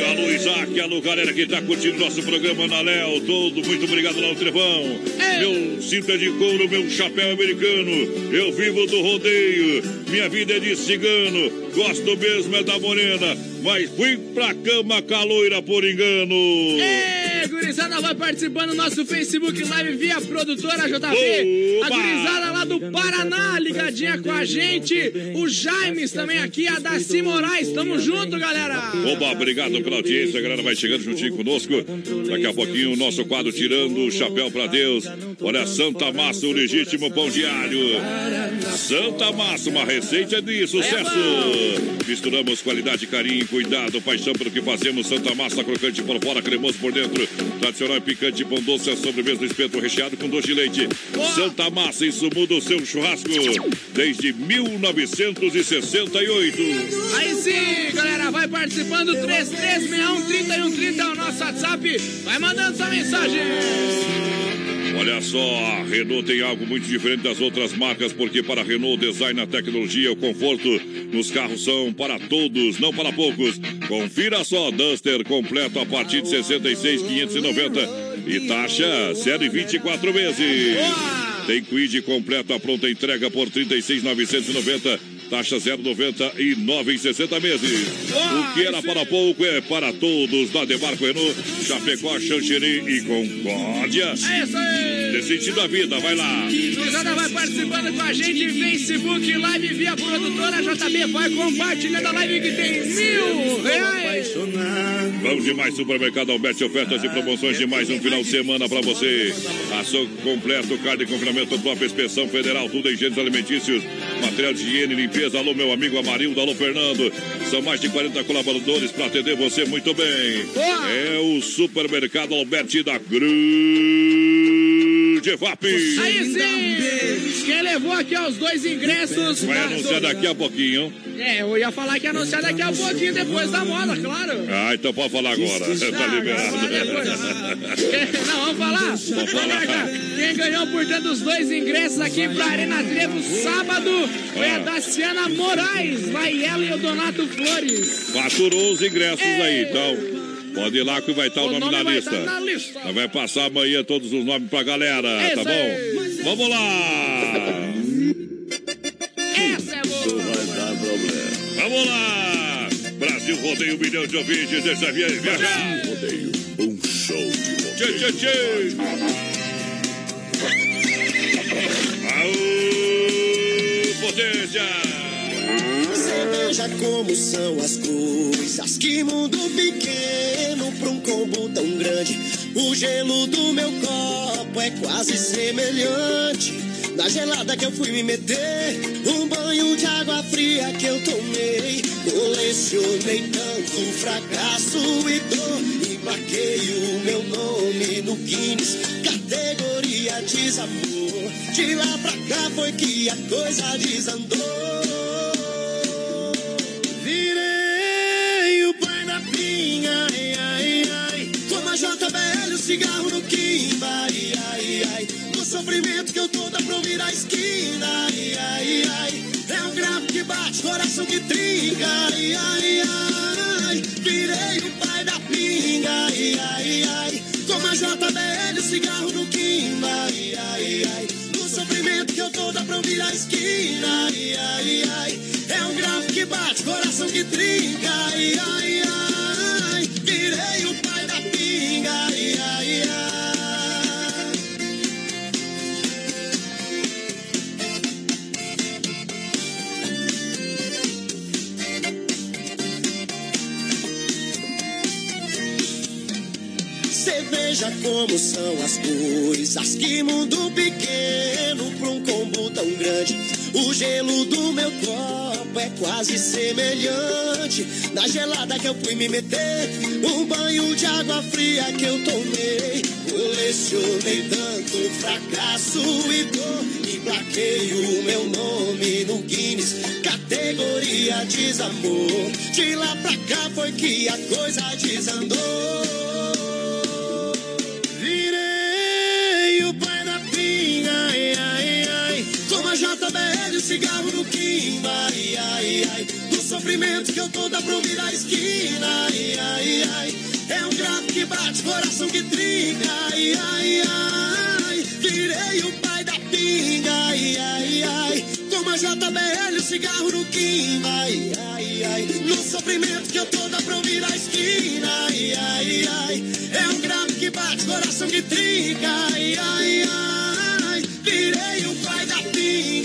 Alô, Isaac, alô, galera que tá curtindo nosso programa na Léo. Todo muito obrigado lá no Trevão. Meu cinto é de couro, meu chapéu americano. Eu vivo do rodeio. Minha vida é de cigano. Gosto mesmo é da morena, mas fui pra cama caloira por engano. Ei, gurizada vai participando do nosso Facebook Live via produtora JV. A gurizada lá do Paraná, ligadinha com a gente. O Jaimes também aqui, a Daci Moraes. Tamo junto, galera. Oba, obrigado pela audiência, a galera vai chegando juntinho conosco. Daqui a pouquinho o nosso quadro Tirando o Chapéu pra Deus. Olha, Santa Massa, o legítimo pão alho. Santa Massa, uma receita de sucesso. Misturamos qualidade, carinho, cuidado, paixão pelo que fazemos. Santa Massa, crocante por fora, cremoso por dentro. Tradicional picante, pão doce, a sobremesa do espeto recheado com doce de leite. Santa Massa, isso muda o seu churrasco. Desde 1968. Aí sim, galera, vai participando. 3361-3130 é o nosso WhatsApp. Vai mandando sua mensagem. Olha só, a Renault tem algo muito diferente das outras marcas, porque para a Renault, o design, a tecnologia, o conforto nos carros são para todos, não para poucos. Confira só, Duster completo a partir de 66,590 e taxa 0,24 meses. Tem Quid completo a pronta entrega por 36,990. Taxa 0,90 e 9,60 meses. O que era para pouco é para todos. Na Demarco Renault, Chapecó, Xanxerê e Concórdia. É isso aí. Decidindo a vida, vai lá. Gurizada vai participando com a gente. Facebook Live via produtora JB. Vai compartilhando a live que tem mil reais. Vamos de mais supermercado Alberti, ofertas e promoções de mais um final de semana para você. Ação completo, carne de confinamento, própria inspeção federal, tudo em gêneros alimentícios, material de higiene, limpeza. Alô, meu amigo Amarildo, alô, Fernando. São mais de 40 colaboradores para atender você muito bem. É o supermercado Alberti da Grande FAP. Aí sim! Quem levou aqui os dois ingressos. Vai anunciar daqui a pouquinho. É, eu ia falar que ia anunciar daqui a pouquinho, depois da moda, claro. Ah, então pode falar agora. Tá liberado. Quem- (laughs) Não, vamos falar? Vamos falar. Quem ganhou, portanto, os dois ingressos aqui pra Arena Trevo sábado foi a Ah. Daciana Moraes. Vai ela e o Donato Flores. Faturou os ingressos aí, então. Pode ir lá que vai estar o, O nome, nome na vai lista. na lista. Vai passar amanhã todos os nomes pra galera, É tá isso bom? Vamos lá! Essa é boa. Vamos lá! Brasil rodeia um milhão de ouvintes, deixa via- viajar! Rodeio, um show de Tchê, tchê, tchê! Aô, potência! Veja como são as coisas. Que mundo pequeno pra um combo tão grande. O gelo do meu copo é quase semelhante. Na gelada que eu fui me meter, um banho de água fria que eu tomei. Colecionei tanto fracasso e dor. E marquei o meu nome no Guinness, categoria desamor. De lá pra cá foi que a coisa desandou. Virei o pai da pinga, ai, ai, ai. Como a JBL, o cigarro no quimba, ai, ai, ai. No sofrimento que eu tô dá pra ouvir a esquina, ai, ai, ai. É um grave que bate, coração que trinca, ai, ai, ai. Virei o pai da pinga, ai, ai, ai. Como a JBL, o cigarro no quimba, ai, ai, ai. No sofrimento que eu tô dá pra ouvir a esquina, ai, ai, ai. Que bate, coração que trinca, ai, ai, ai. Virei o pai da pinga, ai, ai, ai. Cê veja como são as coisas. Que mundo pequeno pra um combo tão grande. O gelo do meu copo é quase semelhante. Na gelada que eu fui me meter, um banho de água fria que eu tomei. Colecionei tanto fracasso e dor. E plaquei o meu nome no Guinness, categoria desamor. De lá pra cá foi que a coisa desandou. Cigarro no quimba, ai, ai, ai. Do sofrimento que eu tô dá pra ouvir a esquina, ai, ai, ai. É um grave que bate, coração que trinca, ai, ai, ai. Virei o pai da pinga, ai, ai, ai. Como JBL, o cigarro no quim. Ai, ai, ai. No sofrimento que eu tô dá pra ouvir a esquina. Ai, ai, ai. É um grave que bate, coração que trinca. Ai, ai, ai. Virei o pai da pinga.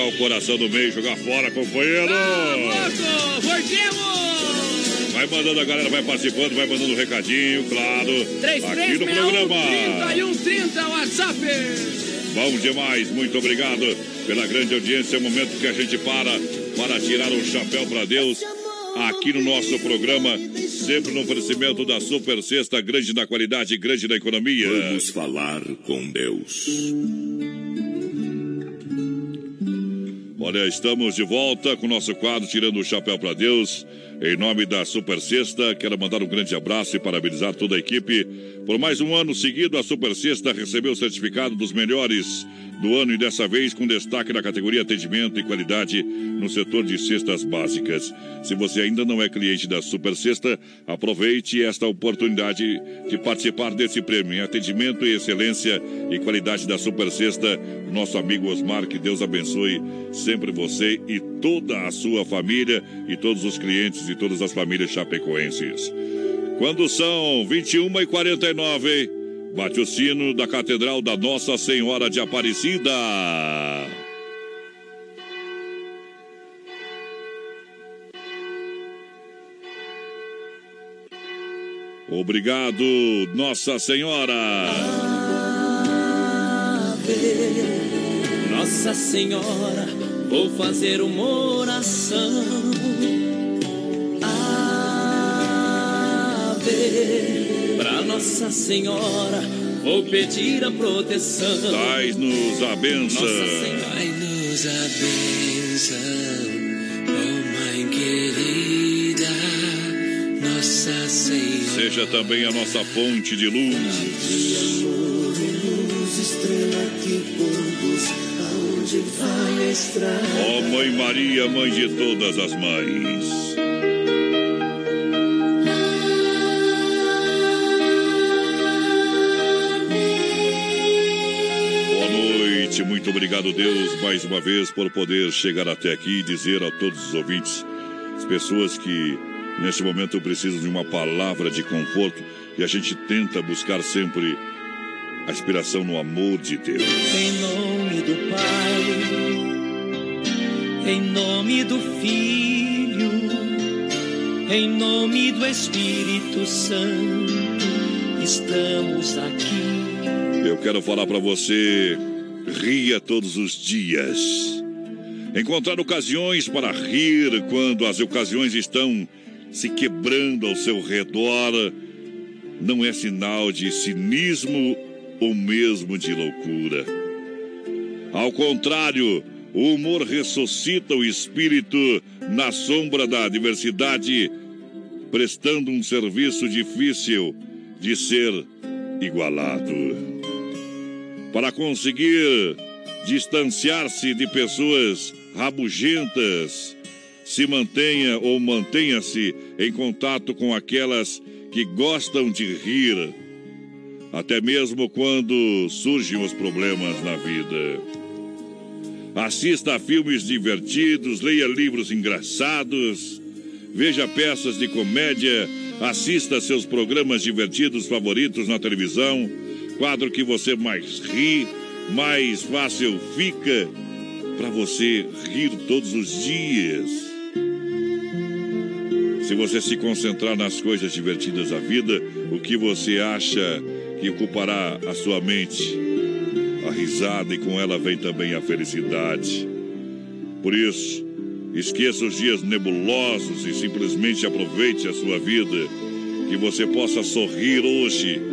Pra rasgar o coração do meio, jogar fora, companheiro! Voltemos! Vai mandando a galera, vai participando, vai mandando um recadinho, claro. Aqui no programa. 3130 WhatsApp. Bom demais, muito obrigado pela grande audiência. É o momento que a gente para para tirar o chapéu para Deus aqui no nosso programa, sempre no oferecimento da Super Sexta, grande na qualidade, grande na economia. Vamos falar com Deus. Olha, estamos de volta com o nosso quadro Tirando o Chapéu para Deus. Em nome da Super Sexta, quero mandar um grande abraço e parabenizar toda a equipe. Por mais um ano seguido, a Super Sexta recebeu o certificado dos melhores do ano e dessa vez com destaque na categoria atendimento e qualidade no setor de cestas básicas. Se você ainda não é cliente da Super Sexta, aproveite esta oportunidade de participar desse prêmio em atendimento e excelência e qualidade da Super Sexta. Nosso amigo Osmar, que Deus abençoe sempre você e toda a sua família e todos os clientes e todas as famílias chapecoenses. Quando são 21 e 49 Bate o sino da Catedral da Nossa Senhora de Aparecida. Obrigado, Nossa Senhora. Ave, Nossa Senhora, vou fazer uma oração. Ave, pra Nossa Senhora, vou pedir a proteção. Dai-nos a benção. Dai-nos a benção, oh mãe querida, Nossa Senhora. Seja também a nossa fonte de luz. Luz, estrela que conduz. Ó Mãe Maria, Mãe de todas as mães. Muito obrigado, Deus, mais uma vez por poder chegar até aqui e dizer a todos os ouvintes, as pessoas que neste momento precisam de uma palavra de conforto e a gente tenta buscar sempre a inspiração no amor de Deus. Em nome do Pai, em nome do Filho, em nome do Espírito Santo, estamos aqui. Eu quero falar para você, ria todos os dias. Encontrar ocasiões para rir quando as ocasiões estão se quebrando ao seu redor não é sinal de cinismo ou mesmo de loucura. Ao contrário, o humor ressuscita o espírito na sombra da adversidade, prestando um serviço difícil de ser igualado. Para conseguir distanciar-se de pessoas rabugentas, se mantenha ou mantenha-se em contato com aquelas que gostam de rir, até mesmo quando surgem os problemas na vida. Assista a filmes divertidos, leia livros engraçados, veja peças de comédia, assista a seus programas divertidos favoritos na televisão, quadro que você mais ri, mais fácil fica para você rir todos os dias. Se você se concentrar nas coisas divertidas da vida, o que você acha que ocupará a sua mente? A risada e com ela vem também a felicidade. Por isso, esqueça os dias nebulosos e simplesmente aproveite a sua vida. Que você possa sorrir hoje.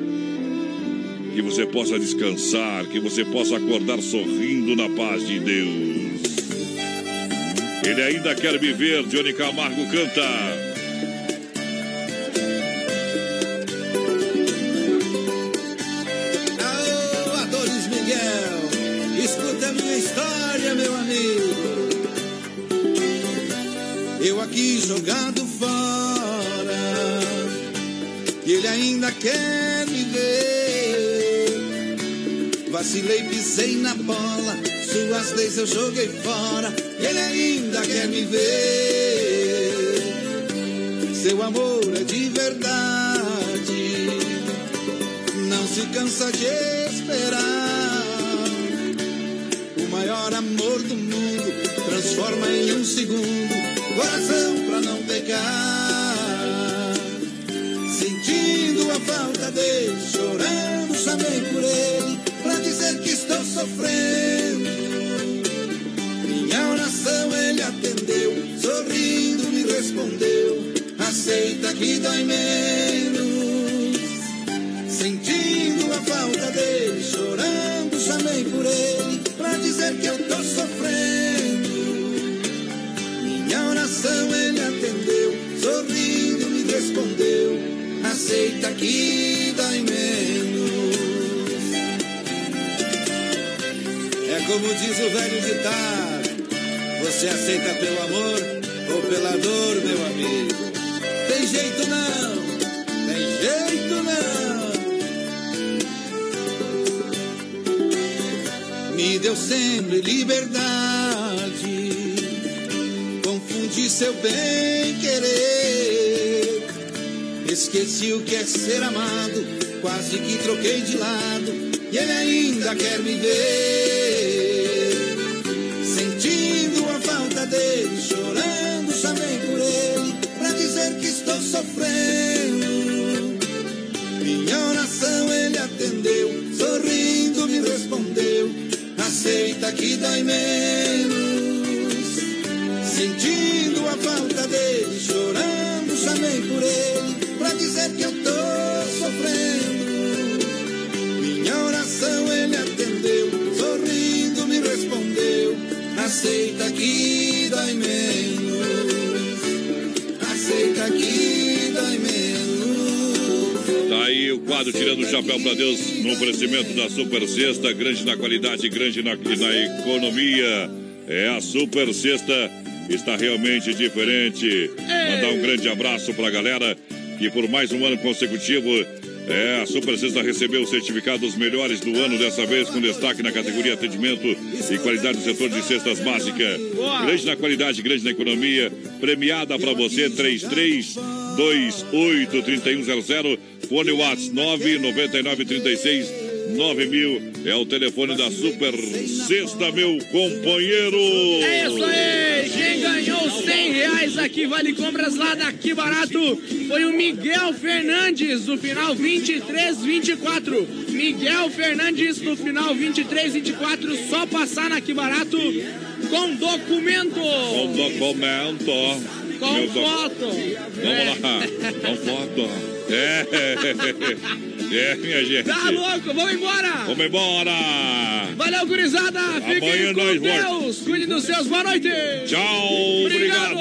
Que você possa descansar. Que você possa acordar sorrindo na paz de Deus. Ele ainda quer viver, Johnny Camargo canta. Eu aqui jogado fora, ele ainda quer Vacilei, pisei na bola, suas leis eu joguei fora, e ele ainda quer me ver. Seu amor é de verdade, não se cansa de esperar. O maior amor do mundo transforma em um segundo coração pra não pecar. Sentindo a falta dele, chorando, por sofrendo. Minha oração ele atendeu, sorrindo me respondeu: Aceita que dói menos. Sentindo a falta dele, chorando, chamei por ele pra dizer que eu tô sofrendo. Minha oração ele atendeu, sorrindo me respondeu: Aceita que dói menos. Como diz o velho ditado: Você aceita pelo amor ou pela dor, meu amigo? Tem jeito não, tem jeito não. Me deu sempre liberdade, confundi seu bem querer. Esqueci o que é ser amado, quase que troquei de lado, e ele ainda quer me ver. Dele, chorando, chamei por ele, pra dizer que estou sofrendo. Minha oração ele atendeu, sorrindo me respondeu: Aceita que dói menos. Sentindo a falta dele, chorando, chamei por ele, pra dizer que eu tô sofrendo. Minha oração ele atendeu, sorrindo me respondeu: Aceita que quadro Tirando o Chapéu pra Deus no oferecimento da Super Sexta, grande na qualidade, grande na, na economia. É a Super Sexta, está realmente diferente. Mandar um grande abraço pra galera que por mais um ano consecutivo é, a Super Sexta recebeu o certificado dos melhores do ano, dessa vez com destaque na categoria atendimento e qualidade do setor de cestas básicas. Grande na qualidade, grande na economia, premiada para você, 3328-3100, fone Whats 99936 9000 é o telefone da Super Sexta, meu companheiro. É isso aí! Quem ganhou 100 reais aqui, vale compras lá daqui barato, foi o Miguel Fernandes, do final 2324. Miguel Fernandes, do final 2324, só passar na aqui barato com documento. Com documento. Com foto. Vamos lá, com foto. É, (laughs) é, minha gente. Tá louco, vamos embora! Vamos embora! Valeu, gurizada! Amanhã Fiquem com nós Deus! Cuide dos seus, boa noite! Tchau, Obrigado.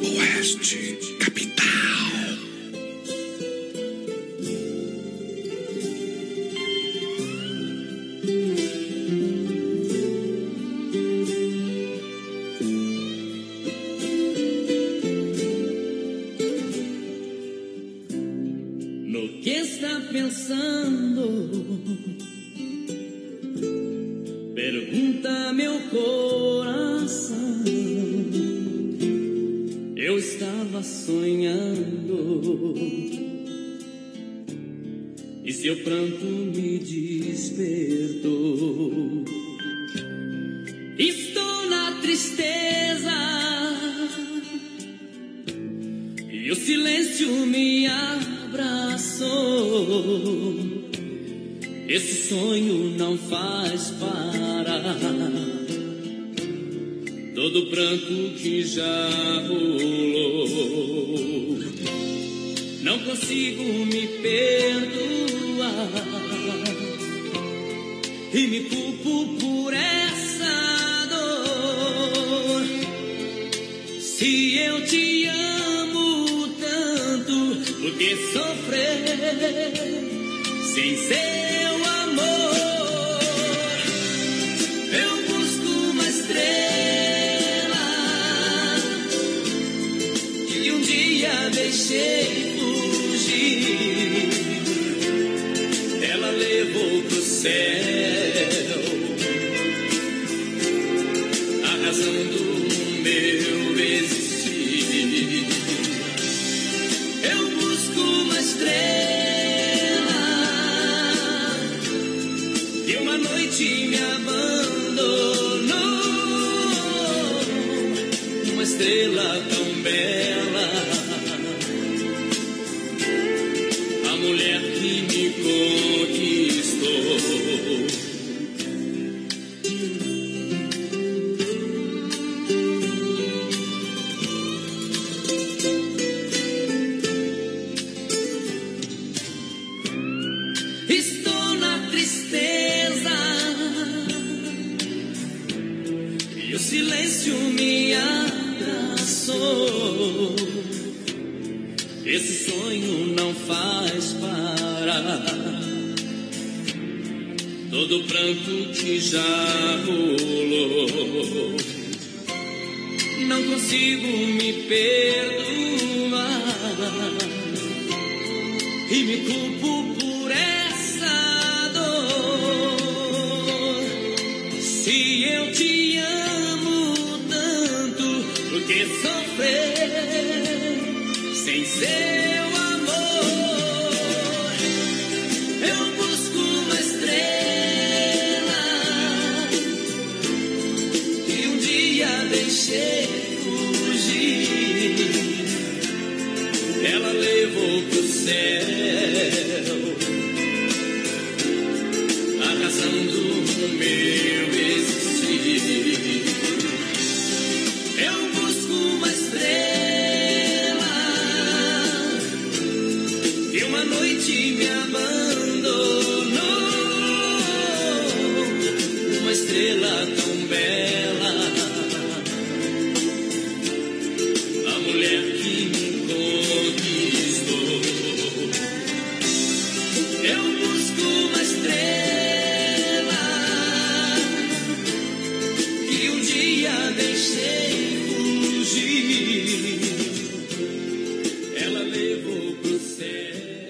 Oeste, capital. Pensando? Pergunta meu coração. Eu estava sonhando. E seu pranto me despertou. Estou na tristeza. E o silêncio me. Esse sonho não faz parar. Todo pranto que já rolou. Não consigo me perdoar.